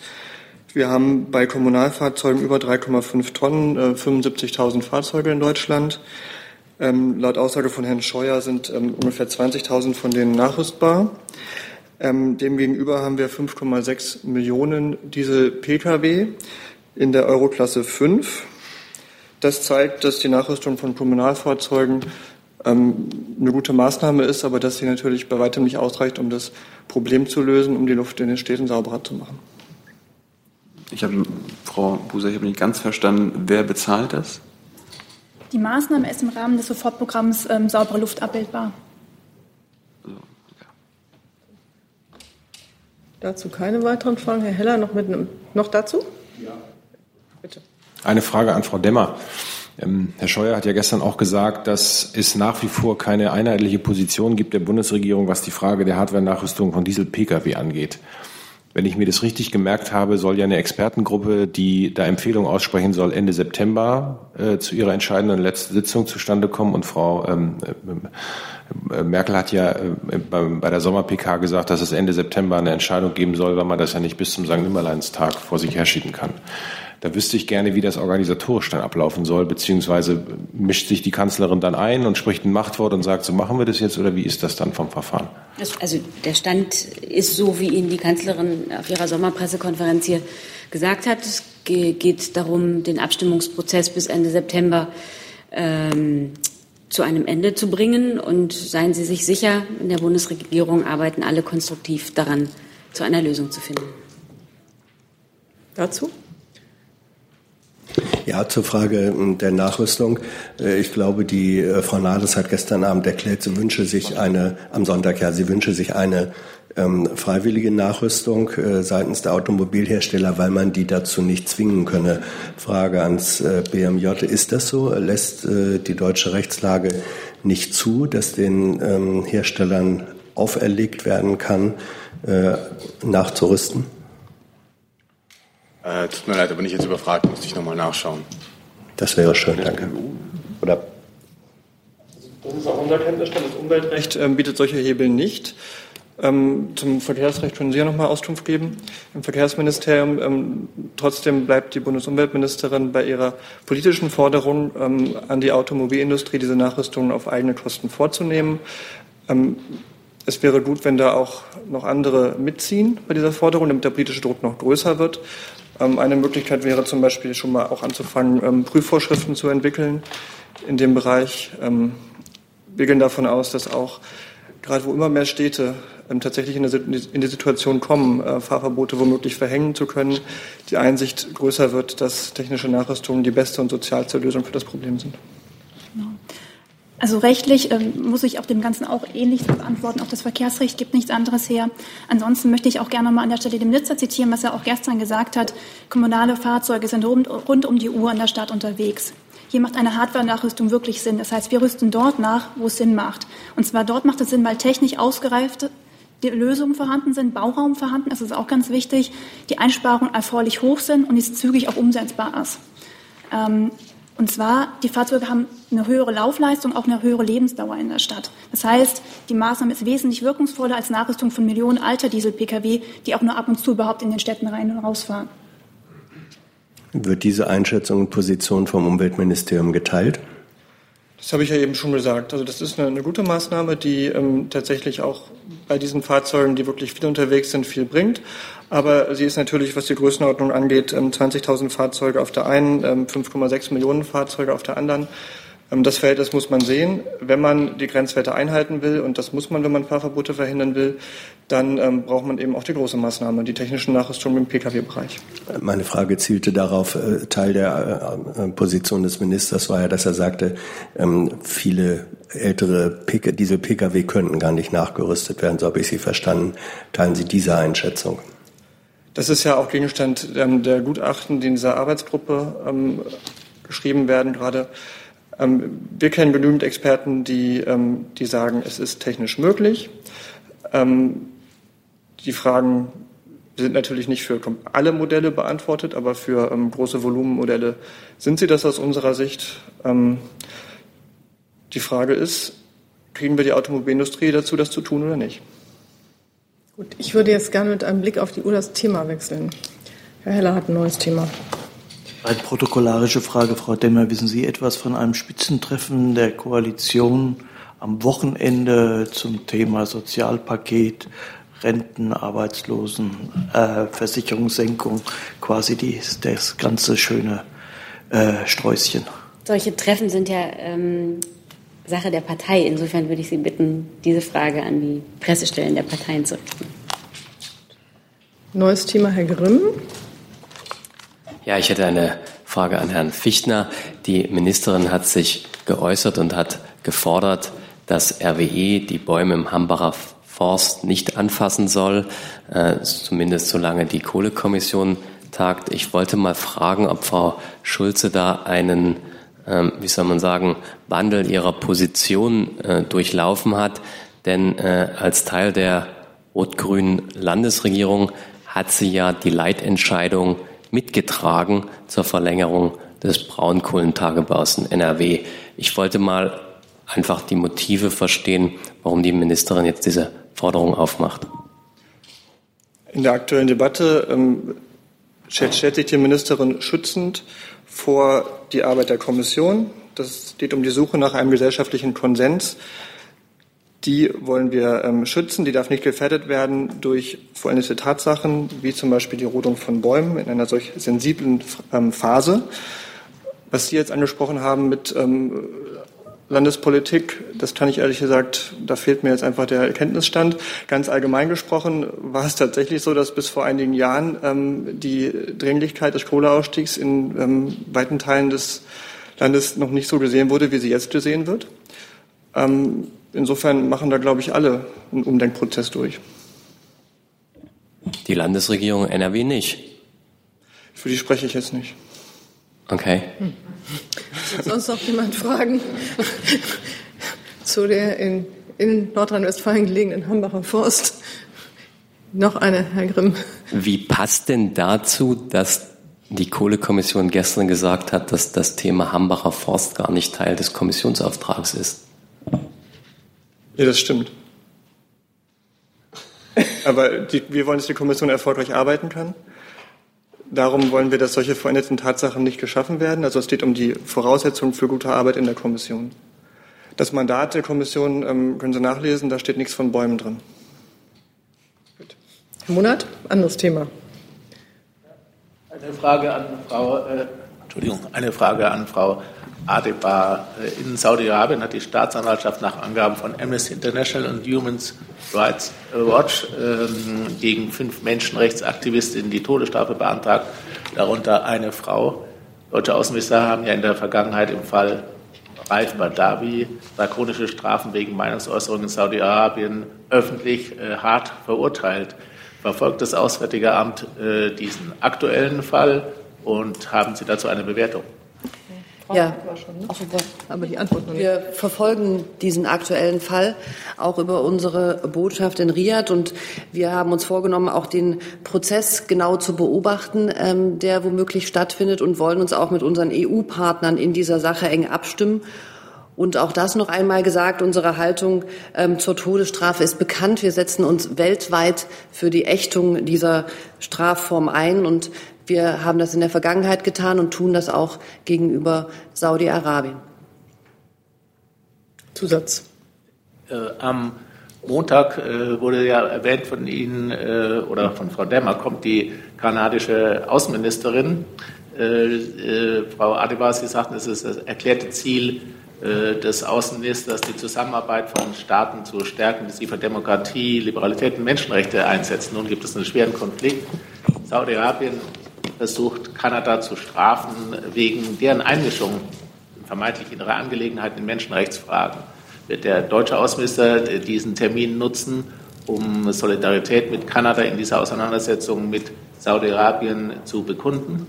Wir haben bei Kommunalfahrzeugen über 3,5 Tonnen äh, 75.000 Fahrzeuge in Deutschland. Ähm, laut Aussage von Herrn Scheuer sind ähm, ungefähr 20.000 von denen nachrüstbar. Ähm, demgegenüber haben wir 5,6 Millionen Diesel-Pkw in der Euroklasse 5. Das zeigt, dass die Nachrüstung von Kommunalfahrzeugen ähm, eine gute Maßnahme ist, aber dass sie natürlich bei weitem nicht ausreicht, um das Problem zu lösen, um die Luft in den Städten sauberer zu machen. Ich habe, Frau Buser, ich habe nicht ganz verstanden, wer bezahlt das? Die Maßnahme ist im Rahmen des Sofortprogramms ähm, saubere Luft abbildbar. Dazu keine weiteren Fragen. Herr Heller, noch, mit einem, noch dazu? Ja. Bitte. Eine Frage an Frau Demmer. Ähm, Herr Scheuer hat ja gestern auch gesagt, dass es nach wie vor keine einheitliche Position gibt der Bundesregierung, was die Frage der Hardware-Nachrüstung von Diesel-Pkw angeht. Wenn ich mir das richtig gemerkt habe, soll ja eine Expertengruppe, die da Empfehlungen aussprechen soll, Ende September äh, zu ihrer entscheidenden letzten Sitzung zustande kommen. Und Frau ähm, äh, Merkel hat ja äh, bei, bei, der Sommer-PK gesagt, dass es Ende September eine Entscheidung geben soll, weil man das ja nicht bis zum St. Nimmerleinstag vor sich herschieben kann. Da wüsste ich gerne, wie das organisatorisch dann ablaufen soll, beziehungsweise mischt sich die Kanzlerin dann ein und spricht ein Machtwort und sagt, so machen wir das jetzt oder wie ist das dann vom Verfahren? Also der Stand ist so, wie ihn die Kanzlerin auf ihrer Sommerpressekonferenz hier gesagt hat. Es geht darum, den Abstimmungsprozess bis Ende September ähm, zu einem Ende zu bringen. Und seien Sie sich sicher, in der Bundesregierung arbeiten alle konstruktiv daran, zu einer Lösung zu finden. Dazu? Ja, zur Frage ähm, der Nachrüstung. Äh, ich glaube, die äh, Frau Nahles hat gestern Abend erklärt, sie wünsche sich eine, am Sonntag ja, sie wünsche sich eine ähm, freiwillige Nachrüstung äh, seitens der Automobilhersteller, weil man die dazu nicht zwingen könne. Frage ans äh, BMJ, ist das so? Lässt äh, die deutsche Rechtslage nicht zu, dass den ähm, Herstellern auferlegt werden kann, äh, nachzurüsten? Äh, tut mir leid, da bin ich jetzt überfragt, müsste ich nochmal nachschauen. Das wäre schön, danke. Oder? Das ist auch unser Kenntnisstand. Das Umweltrecht ähm, bietet solche Hebel nicht. Ähm, zum Verkehrsrecht können Sie ja nochmal Auskunft geben im Verkehrsministerium. Ähm, trotzdem bleibt die Bundesumweltministerin bei ihrer politischen Forderung ähm, an die Automobilindustrie, diese Nachrüstungen auf eigene Kosten vorzunehmen. Ähm, es wäre gut, wenn da auch noch andere mitziehen bei dieser Forderung, damit der politische Druck noch größer wird. Ähm, eine Möglichkeit wäre zum Beispiel schon mal auch anzufangen, ähm, Prüfvorschriften zu entwickeln in dem Bereich. Ähm, wir gehen davon aus, dass auch gerade wo immer mehr Städte tatsächlich in die Situation kommen, äh, Fahrverbote womöglich verhängen zu können, die Einsicht größer wird, dass technische Nachrüstungen die beste und sozialste Lösung für das Problem sind. Also rechtlich ähm, muss ich auch dem Ganzen auch ähnlich beantworten. Auch das Verkehrsrecht gibt nichts anderes her. Ansonsten möchte ich auch gerne mal an der Stelle dem Nizza zitieren, was er auch gestern gesagt hat. Kommunale Fahrzeuge sind rund, rund um die Uhr in der Stadt unterwegs. Hier macht eine Hardware-Nachrüstung wirklich Sinn. Das heißt, wir rüsten dort nach, wo es Sinn macht. Und zwar dort macht es Sinn, weil technisch ausgereifte Lösungen vorhanden sind, Bauraum vorhanden das ist auch ganz wichtig, die Einsparungen erfreulich hoch sind und es zügig auch umsetzbar ist. Ähm, und zwar, die Fahrzeuge haben eine höhere Laufleistung, auch eine höhere Lebensdauer in der Stadt. Das heißt, die Maßnahme ist wesentlich wirkungsvoller als Nachrüstung von Millionen alter Diesel-Pkw, die auch nur ab und zu überhaupt in den Städten rein und rausfahren. Wird diese Einschätzung und Position vom Umweltministerium geteilt? Das habe ich ja eben schon gesagt. Also das ist eine, eine gute Maßnahme, die ähm, tatsächlich auch bei diesen Fahrzeugen, die wirklich viel unterwegs sind, viel bringt. Aber sie ist natürlich, was die Größenordnung angeht, 20.000 ähm, Fahrzeuge auf der einen, 5,6 ähm, Millionen Fahrzeuge auf der anderen, das Verhältnis muss man sehen. Wenn man die Grenzwerte einhalten will, und das muss man, wenn man Fahrverbote verhindern will, dann ähm, braucht man eben auch die große Maßnahme, die technischen Nachrüstungen im Pkw-Bereich. Meine Frage zielte darauf, äh, Teil der äh, Position des Ministers war ja, dass er sagte, ähm, viele ältere PK, Diesel-Pkw könnten gar nicht nachgerüstet werden, so habe ich Sie verstanden. Teilen Sie diese Einschätzung? Das ist ja auch Gegenstand ähm, der Gutachten, die in dieser Arbeitsgruppe ähm, geschrieben werden gerade. Ähm, wir kennen genügend Experten, die, ähm, die sagen, es ist technisch möglich. Ähm, die Fragen sind natürlich nicht für alle Modelle beantwortet, aber für große Volumenmodelle sind sie das aus unserer Sicht. Die Frage ist, kriegen wir die Automobilindustrie dazu, das zu tun oder nicht? Gut, ich würde jetzt gerne mit einem Blick auf die Uhr das Thema wechseln. Herr Heller hat ein neues Thema. Eine protokollarische Frage, Frau Demmer. Wissen Sie etwas von einem Spitzentreffen der Koalition am Wochenende zum Thema Sozialpaket, Renten, Arbeitslosen, äh, Versicherungssenkung, quasi die, das ganze schöne äh, Sträußchen? Solche Treffen sind ja ähm, Sache der Partei. Insofern würde ich Sie bitten, diese Frage an die Pressestellen der Parteien zu richten. Neues Thema, Herr Grimm. Ja, ich hätte eine Frage an Herrn Fichtner. Die Ministerin hat sich geäußert und hat gefordert, dass RWE die Bäume im Hambacher Forst nicht anfassen soll, äh, zumindest solange die Kohlekommission tagt. Ich wollte mal fragen, ob Frau Schulze da einen, äh, wie soll man sagen, Wandel ihrer Position äh, durchlaufen hat. Denn äh, als Teil der rot-grünen Landesregierung hat sie ja die Leitentscheidung mitgetragen zur Verlängerung des Braunkohlentagebaus in NRW. Ich wollte mal einfach die Motive verstehen, warum die Ministerin jetzt diese Forderung aufmacht. In der aktuellen Debatte ähm, stellt sich die Ministerin schützend vor die Arbeit der Kommission. Das geht um die Suche nach einem gesellschaftlichen Konsens die wollen wir ähm, schützen. Die darf nicht gefährdet werden durch vollendete Tatsachen, wie zum Beispiel die Rodung von Bäumen in einer solch sensiblen ähm, Phase. Was Sie jetzt angesprochen haben mit ähm, Landespolitik, das kann ich ehrlich gesagt, da fehlt mir jetzt einfach der Erkenntnisstand. Ganz allgemein gesprochen war es tatsächlich so, dass bis vor einigen Jahren ähm, die Dringlichkeit des Kohleausstiegs in ähm, weiten Teilen des Landes noch nicht so gesehen wurde, wie sie jetzt gesehen wird. Ähm, insofern machen da, glaube ich, alle einen Umdenkprozess durch. Die Landesregierung NRW nicht. Für die spreche ich jetzt nicht. Okay. Hm. Sonst noch jemand Fragen zu der in, in Nordrhein-Westfalen gelegenen Hambacher Forst? Noch eine, Herr Grimm. Wie passt denn dazu, dass die Kohlekommission gestern gesagt hat, dass das Thema Hambacher Forst gar nicht Teil des Kommissionsauftrags ist? Ja, das stimmt. Aber die, wir wollen, dass die Kommission erfolgreich arbeiten kann. Darum wollen wir, dass solche veränderten Tatsachen nicht geschaffen werden. Also es geht um die Voraussetzungen für gute Arbeit in der Kommission. Das Mandat der Kommission ähm, können Sie nachlesen, da steht nichts von Bäumen drin. Herr Monat, anderes Thema. Eine Frage an Frau, äh, Entschuldigung, eine Frage an Frau Adebar. In Saudi-Arabien hat die Staatsanwaltschaft nach Angaben von Amnesty International und Human Rights Watch ähm, gegen fünf Menschenrechtsaktivistinnen die Todesstrafe beantragt, darunter eine Frau. Deutsche Außenminister haben ja in der Vergangenheit im Fall Raif Badawi drakonische Strafen wegen Meinungsäußerung in Saudi-Arabien öffentlich äh, hart verurteilt. Verfolgt das Auswärtige Amt äh, diesen aktuellen Fall und haben Sie dazu eine Bewertung? Ja, auch super. Aber die Antwort noch nicht. Wir verfolgen diesen aktuellen Fall auch über unsere Botschaft in Riyadh und wir haben uns vorgenommen, auch den Prozess genau zu beobachten, ähm, der womöglich stattfindet und wollen uns auch mit unseren EU-Partnern in dieser Sache eng abstimmen. Und auch das noch einmal gesagt, unsere Haltung ähm, zur Todesstrafe ist bekannt. Wir setzen uns weltweit für die Ächtung dieser Strafform ein und wir haben das in der Vergangenheit getan und tun das auch gegenüber Saudi-Arabien. Zusatz. Äh, am Montag äh, wurde ja erwähnt von Ihnen äh, oder von Frau Demmer kommt die kanadische Außenministerin. Äh, äh, Frau Adebar, Sie sagten, es ist das erklärte Ziel, äh, des Außenministers die Zusammenarbeit von Staaten zu stärken, die sich für Demokratie, Liberalität und Menschenrechte einsetzen. Nun gibt es einen schweren Konflikt. Saudi-Arabien versucht, Kanada zu strafen wegen deren Einmischung in vermeintlich innere Angelegenheiten in Menschenrechtsfragen. Wird der deutsche Außenminister diesen Termin nutzen, um Solidarität mit Kanada in dieser Auseinandersetzung mit Saudi-Arabien zu bekunden?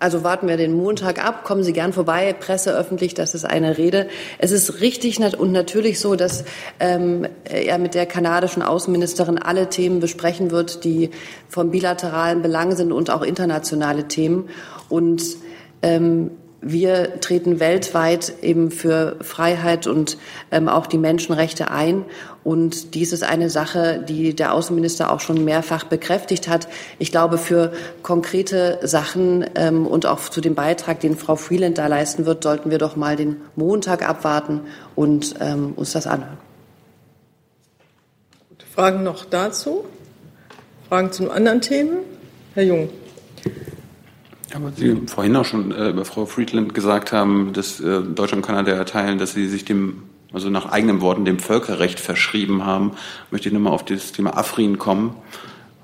Also warten wir den Montag ab, kommen Sie gern vorbei, Presse öffentlich, das ist eine Rede. Es ist richtig und natürlich so, dass ähm, er mit der kanadischen Außenministerin alle Themen besprechen wird, die vom bilateralen Belang sind und auch internationale Themen. Und ähm, wir treten weltweit eben für Freiheit und ähm, auch die Menschenrechte ein. Und dies ist eine Sache, die der Außenminister auch schon mehrfach bekräftigt hat. Ich glaube, für konkrete Sachen ähm, und auch zu dem Beitrag, den Frau Freeland da leisten wird, sollten wir doch mal den Montag abwarten und ähm, uns das anhören. Fragen noch dazu? Fragen zu anderen Themen? Herr Jung. Aber Sie vorhin auch schon äh, über Frau Friedland gesagt haben, dass äh, Deutschland und Kanada erteilen, dass sie sich dem, also nach eigenen Worten, dem Völkerrecht verschrieben haben, möchte ich nochmal auf das Thema Afrin kommen,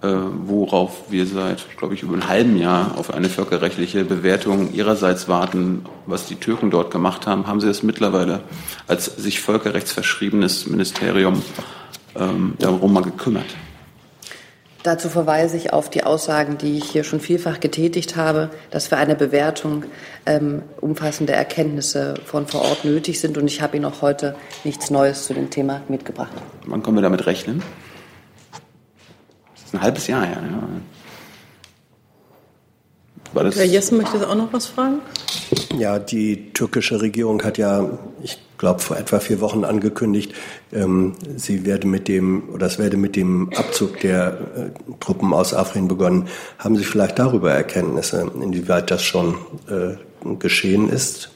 äh, worauf wir seit, glaube ich, über einem halben Jahr auf eine völkerrechtliche Bewertung Ihrerseits warten, was die Türken dort gemacht haben. Haben Sie das mittlerweile als sich völkerrechtsverschriebenes Ministerium ähm, darum mal gekümmert? Dazu verweise ich auf die Aussagen, die ich hier schon vielfach getätigt habe, dass für eine Bewertung ähm, umfassende Erkenntnisse von vor Ort nötig sind. Und ich habe Ihnen auch heute nichts Neues zu dem Thema mitgebracht. Wann können wir damit rechnen? Das ist ein halbes Jahr her. Ja. Herr Jessen möchte auch noch was fragen? Ja, die türkische Regierung hat ja, ich glaube, vor etwa vier Wochen angekündigt, ähm, sie werde mit dem, oder es werde mit dem Abzug der äh, Truppen aus Afrin begonnen. Haben Sie vielleicht darüber Erkenntnisse, inwieweit das schon äh, geschehen ist?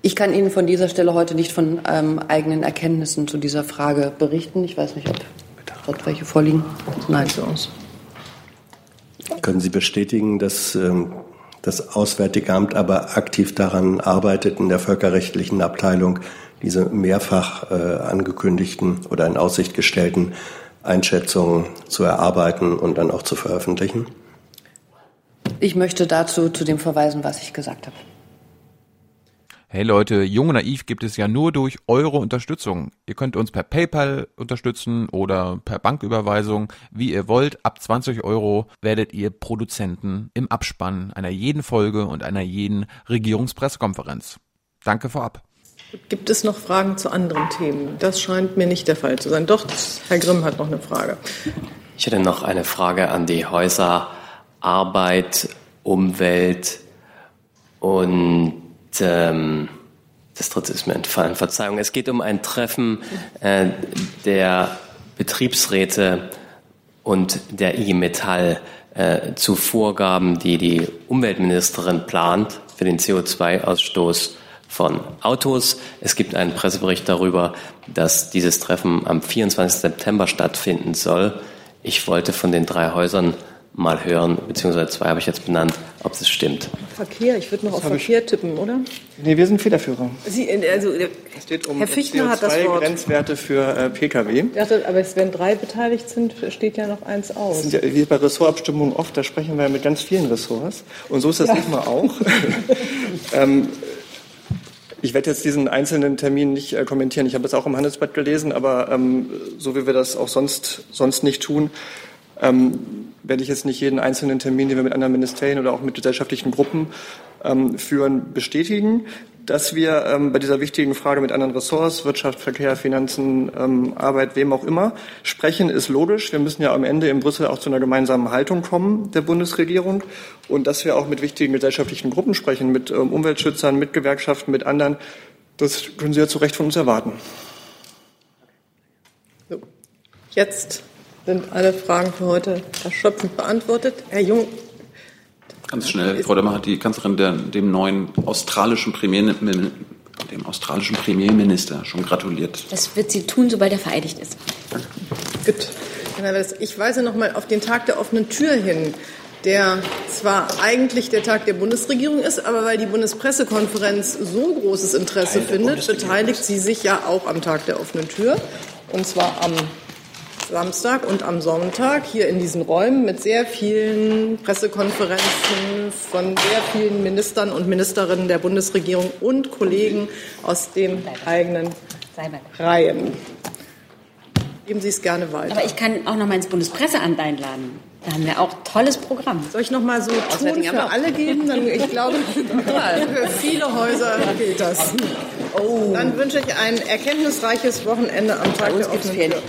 Ich kann Ihnen von dieser Stelle heute nicht von ähm, eigenen Erkenntnissen zu dieser Frage berichten. Ich weiß nicht, ob dort welche vorliegen. Nein, zu uns. Können Sie bestätigen, dass ähm, das Auswärtige Amt aber aktiv daran arbeitet, in der völkerrechtlichen Abteilung diese mehrfach äh, angekündigten oder in Aussicht gestellten Einschätzungen zu erarbeiten und dann auch zu veröffentlichen? Ich möchte dazu zu dem verweisen, was ich gesagt habe. Hey Leute, Jung und Naiv gibt es ja nur durch eure Unterstützung. Ihr könnt uns per PayPal unterstützen oder per Banküberweisung, wie ihr wollt. Ab 20 Euro werdet ihr Produzenten im Abspann einer jeden Folge und einer jeden Regierungspressekonferenz. Danke vorab. Gibt es noch Fragen zu anderen Themen? Das scheint mir nicht der Fall zu sein. Doch, Herr Grimm hat noch eine Frage. Ich hätte noch eine Frage an die Häuser Arbeit, Umwelt und ähm, das dritte ist mir entfallen, Verzeihung. Es geht um ein Treffen äh, der Betriebsräte und der IG Metall äh, zu Vorgaben, die die Umweltministerin plant für den CO2-Ausstoß von Autos. Es gibt einen Pressebericht darüber, dass dieses Treffen am 24. September stattfinden soll. Ich wollte von den drei Häusern mal hören, beziehungsweise zwei habe ich jetzt benannt, ob das stimmt. Verkehr, ich würde noch auf Verkehr tippen, oder? Nee, wir sind Federführer. Sie, also, es geht um Herr Fichtner hat das Wort. Grenzwerte für äh, Pkw. Dachte, aber wenn drei beteiligt sind, steht ja noch eins aus. Das sind ja, wie bei Ressortabstimmungen oft, da sprechen wir ja mit ganz vielen Ressorts. Und so ist das ja. diesmal auch. ähm, ich werde jetzt diesen einzelnen Termin nicht äh, kommentieren. Ich habe es auch im Handelsblatt gelesen, aber ähm, so wie wir das auch sonst, sonst nicht tun, ähm, werde ich jetzt nicht jeden einzelnen Termin, den wir mit anderen Ministerien oder auch mit gesellschaftlichen Gruppen ähm, führen, bestätigen. Dass wir ähm, bei dieser wichtigen Frage mit anderen Ressorts, Wirtschaft, Verkehr, Finanzen, ähm, Arbeit, wem auch immer, sprechen, ist logisch. Wir müssen ja am Ende in Brüssel auch zu einer gemeinsamen Haltung kommen der Bundesregierung. Und dass wir auch mit wichtigen gesellschaftlichen Gruppen sprechen, mit ähm, Umweltschützern, mit Gewerkschaften, mit anderen, das können Sie ja zu Recht von uns erwarten. Jetzt sind alle Fragen für heute erschöpfend beantwortet. Herr Jung. Ganz schnell, Frau Demmer hat die Kanzlerin der, dem neuen australischen Premierminister dem australischen Premierminister schon gratuliert. Das wird sie tun, sobald er vereidigt ist. Gut. Ich weise noch mal auf den Tag der offenen Tür hin. der zwar eigentlich der Tag der Bundesregierung ist, aber weil die Bundespressekonferenz so großes Interesse findet, beteiligt sie sich ja auch am Tag der offenen Tür. Und zwar am Samstag und am Sonntag hier in diesen Räumen mit sehr vielen Pressekonferenzen von sehr vielen Ministern und Ministerinnen der Bundesregierung und Kollegen aus den eigenen Reihen. Geben Sie es gerne weiter. Aber ich kann auch noch mal ins Bundespresseamt einladen. Da haben wir auch tolles Programm. Soll ich noch mal so Ton für alle geben? Dann, ich glaube, für viele Häuser geht das. Oh. Dann wünsche ich ein erkenntnisreiches Wochenende am Tag der offenen Tür.